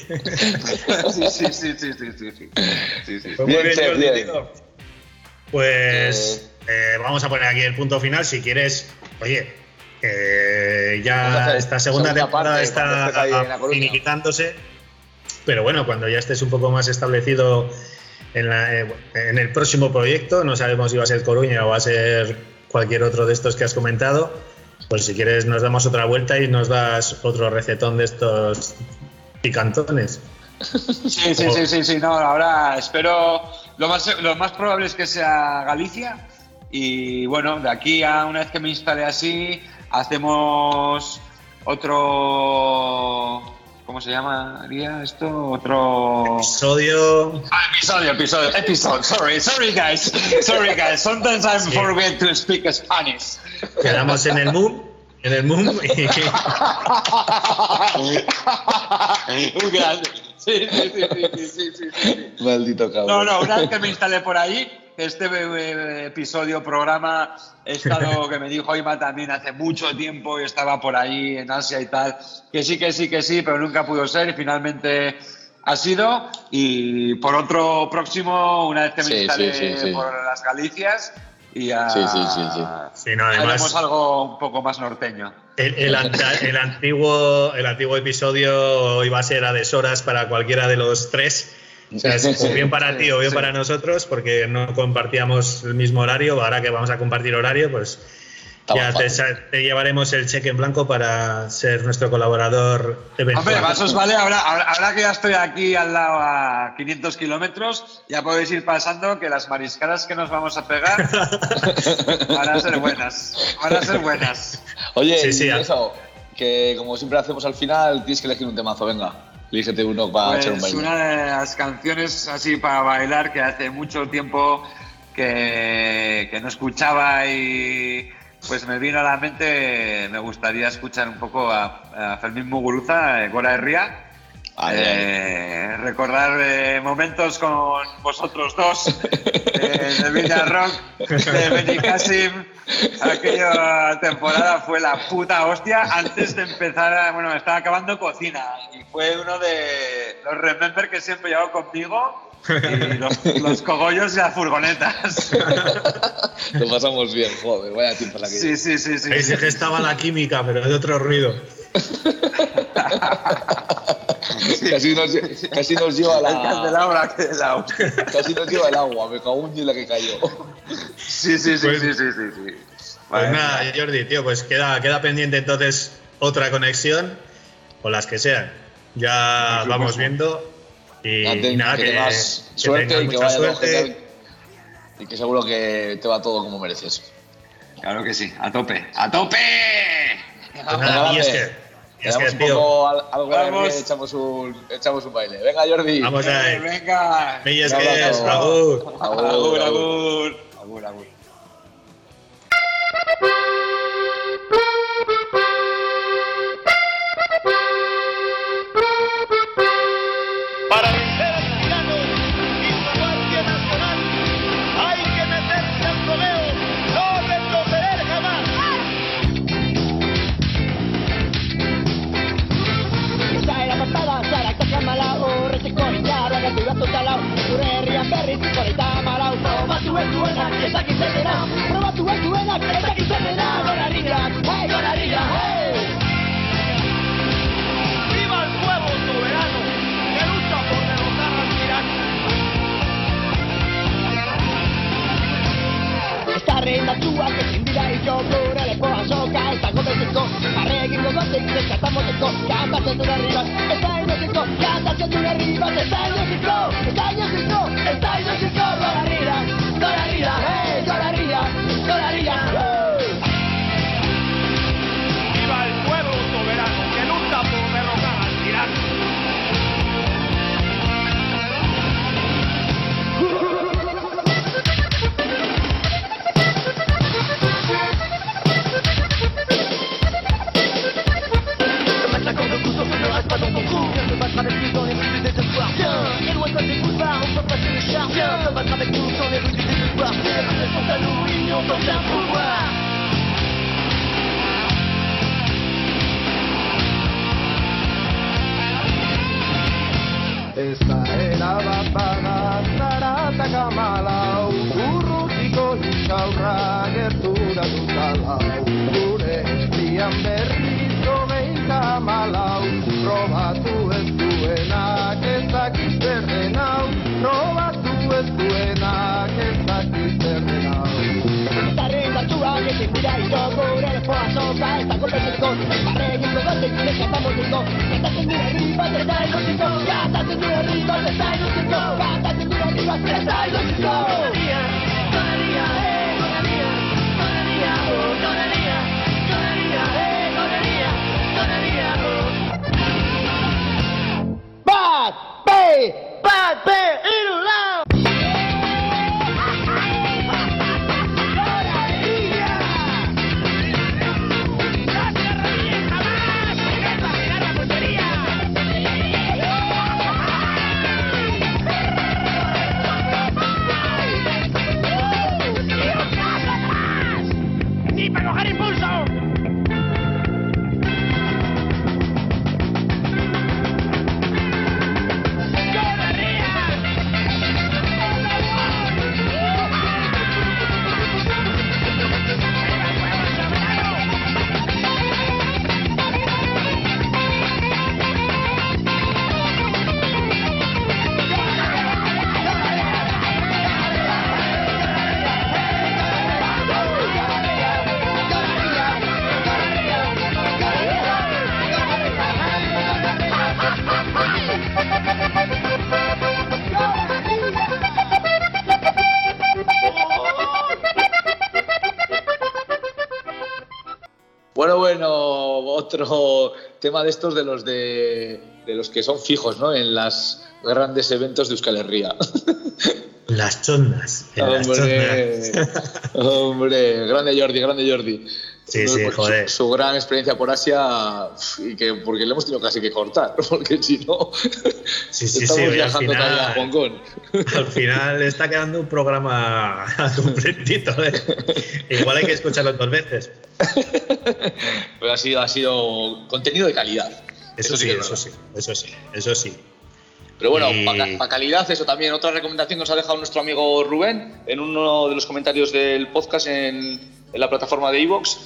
Sí, sí, sí, sí, sí, sí, sí. Pues Bien, muy bien, bien. Pues eh, vamos a poner aquí el punto final. Si quieres, oye, eh, ya esta segunda, segunda temporada parte está finiquitándose. Pero bueno, cuando ya estés un poco más establecido en, la- eh, en el próximo proyecto, no sabemos si va a ser Coruña o va a ser cualquier otro de estos que has comentado. Pues si quieres nos damos otra vuelta y nos das otro recetón de estos picantones. [laughs] Sí, sí, sí, sí, sí, no, ahora espero, lo más, lo más probable es que sea Galicia y bueno, de aquí a una vez que me instale así, hacemos otro, ¿cómo se llamaría esto? Otro... Episodio. Ah, episodio, episodio, episodio, sorry, sorry guys, sorry guys, sometimes I Sí. forget to speak Spanish. Quedamos en el Moon. En el Moon. Y, [laughs] Un grande. Sí, sí, sí, sí, sí, sí, sí, sí. Maldito cabrón. No, no, una vez que me instalé por ahí, este eh, episodio, programa, he estado, [laughs] que me dijo Ima también hace mucho tiempo y estaba por ahí en Asia y tal, que sí, que sí, que sí, pero nunca pudo ser y finalmente ha sido. Y por otro próximo, una vez que me Sí, sí, instalé sí, sí. por las Galicias, y ya Sí, sí, sí, sí. Sí, no, haremos además, algo un poco más norteño. el, el el antiguo, el antiguo episodio iba a ser a deshoras para cualquiera de los tres. O sea, es bien para ti o bien Sí. para nosotros, porque no compartíamos el mismo horario. Ahora que vamos a compartir horario, pues Está ya te, te llevaremos el cheque en blanco para ser nuestro colaborador eventual. Hombre, más os vale, ahora, ahora, ahora que ya estoy aquí al lado a 500 kilómetros, ya podéis ir pasando que las mariscadas que nos vamos a pegar [laughs] van a ser buenas. Van a ser buenas. Oye, Sí, sí, eso, que como siempre hacemos al final, tienes que elegir un temazo, venga. Elígete uno para echar un Pues una de las canciones así para bailar que hace mucho tiempo que, que no escuchaba y pues me vino a la mente, me gustaría escuchar un poco a, a Fermín Muguruza, eh, Gora Herria. Eh, recordar eh, momentos con vosotros dos [laughs] eh, de Villa Rock, de Benicassim. Aquella temporada fue la puta hostia. Antes de empezar, a- bueno, estaba acabando cocina y fue uno de los remember que siempre llevo conmigo. Y los, los cogollos y las furgonetas. Lo pasamos bien, joder, vaya tiempo la que Sí, sí, sí, sí. Ahí sí. se gestaba la química, pero de otro ruido. Casi, nos, casi nos lleva El la. Casi nos lleva el agua, me cago en la que cayó. Sí, sí, sí, Pues- sí, sí, sí, sí. Pues nada. Jordi, tío, pues queda, queda pendiente entonces otra conexión, o las que sean. Ya vamos viendo. Y, Antes y nada, que que, tengas que suerte tengas y que vaya suerte. Y que seguro que te va todo como mereces. Claro que sí, a tope, a tope. Pues nada, y es que, y es que, un tío, poco al- algo y echamos un, echamos un baile. Venga, Jordi. vamos a Eh, venga. Me es que es, agur. Agur, Agur, agur. agur. berriz Horeita amarau Probatu ez duenak ez dakitzen dena Probatu ez duenak ez dakitzen dena Gora rila, hey, gora rila, hey! Indartsuak ezin dira ito gure lepoa soka ez dago betiko Barre egingo batek zeskatamoteko kantatzen dure herri bat Ez da inoziko, kantatzen dure herri bat Ez da inoziko, ez da inoziko, ez da inoziko Gora herria, gora herria, hey, gora herria, gora herria, battre avec nous dans les rues du désespoir. Viens, éloigne-toi des boulevards, on peut passer le char Viens, te battre avec nous dans les rues du désespoir. Viens, restons à nous, union sans bien pouvoir Esta era bapada zara eta kamala Urrutiko luxaurra gertura dutala Gure estian berriz domein kamalau Probatu ezin dira ito gure lepoa soka Ez dago betiko, barregiko gotik Eskapamos diko, gatatzen dira herri bat ez da egotiko Gatatzen dira herri bat ez da egotiko Gatatzen dira herri bat ez da egotiko Gonaria, gonaria, eh, gonaria Gonaria, oh, gonaria Gonaria, eh, gonaria Gonaria, oh. Bat, be, bat, be, hiru, lau otro tema de estos de los de, de los que son fijos, ¿no? En los grandes eventos de Euskal Herria. [laughs] Las chondas. las hombre, chondas. hombre, grande Jordi, grande Jordi. Sí, sí, Pues joder. Su, su gran experiencia por Asia y que porque le hemos tenido casi que cortar, [laughs] porque si no Sí, sí, estamos sí, oye, al viajando final- a Hong Kong. Al final está quedando un programa [laughs] completito. ¿eh? Igual hay que escucharlo dos veces. Pero ha sido, ha sido contenido de calidad. Eso, sí, eso sí, eso sí, eso sí. Pero bueno, Y- para calidad, eso también. Otra recomendación que nos ha dejado nuestro amigo Rubén en uno de los comentarios del podcast en, en la plataforma de Evox.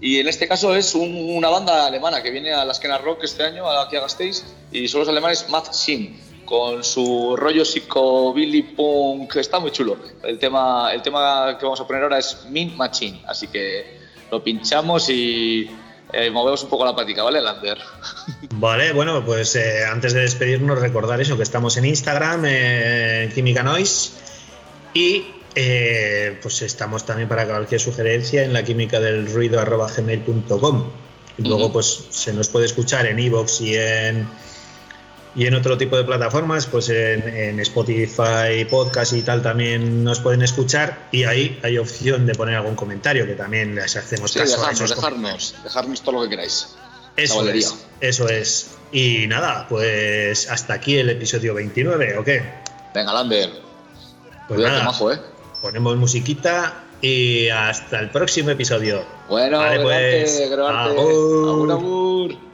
Y en este caso es un- una banda alemana que viene a la Esquena Rock este año, aquí a Gasteiz, y son los alemanes Mad Sin, con su rollo psicobilly punk. Está muy chulo. El tema, el tema que vamos a poner ahora es Min Machine, así que lo pinchamos y eh, movemos un poco la pática, ¿vale, Lander? [laughs] Vale, bueno, pues eh, antes de despedirnos, recordar eso, que estamos en Instagram, en Química Noise, y eh, pues estamos también para cualquier sugerencia en la química del ruido gmail.com. Y luego, Ujú. pues se nos puede escuchar en Evox y en, y en otro tipo de plataformas, pues en, en Spotify, podcast y tal también nos pueden escuchar. Y ahí hay opción de poner algún comentario, que también les hacemos Sí, caso dejarnos, dejarnos, dejarnos todo lo que queráis. eso es, eso es. Y nada, pues hasta aquí el episodio 29, ¿o qué? Venga, Lander. Pues Cuídate, nada, majo, ¿eh? Ponemos musiquita y hasta el próximo episodio. Bueno, Vale, pues, grabarte, grabarte. agur. Agur, agur.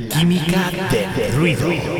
Química del ruido.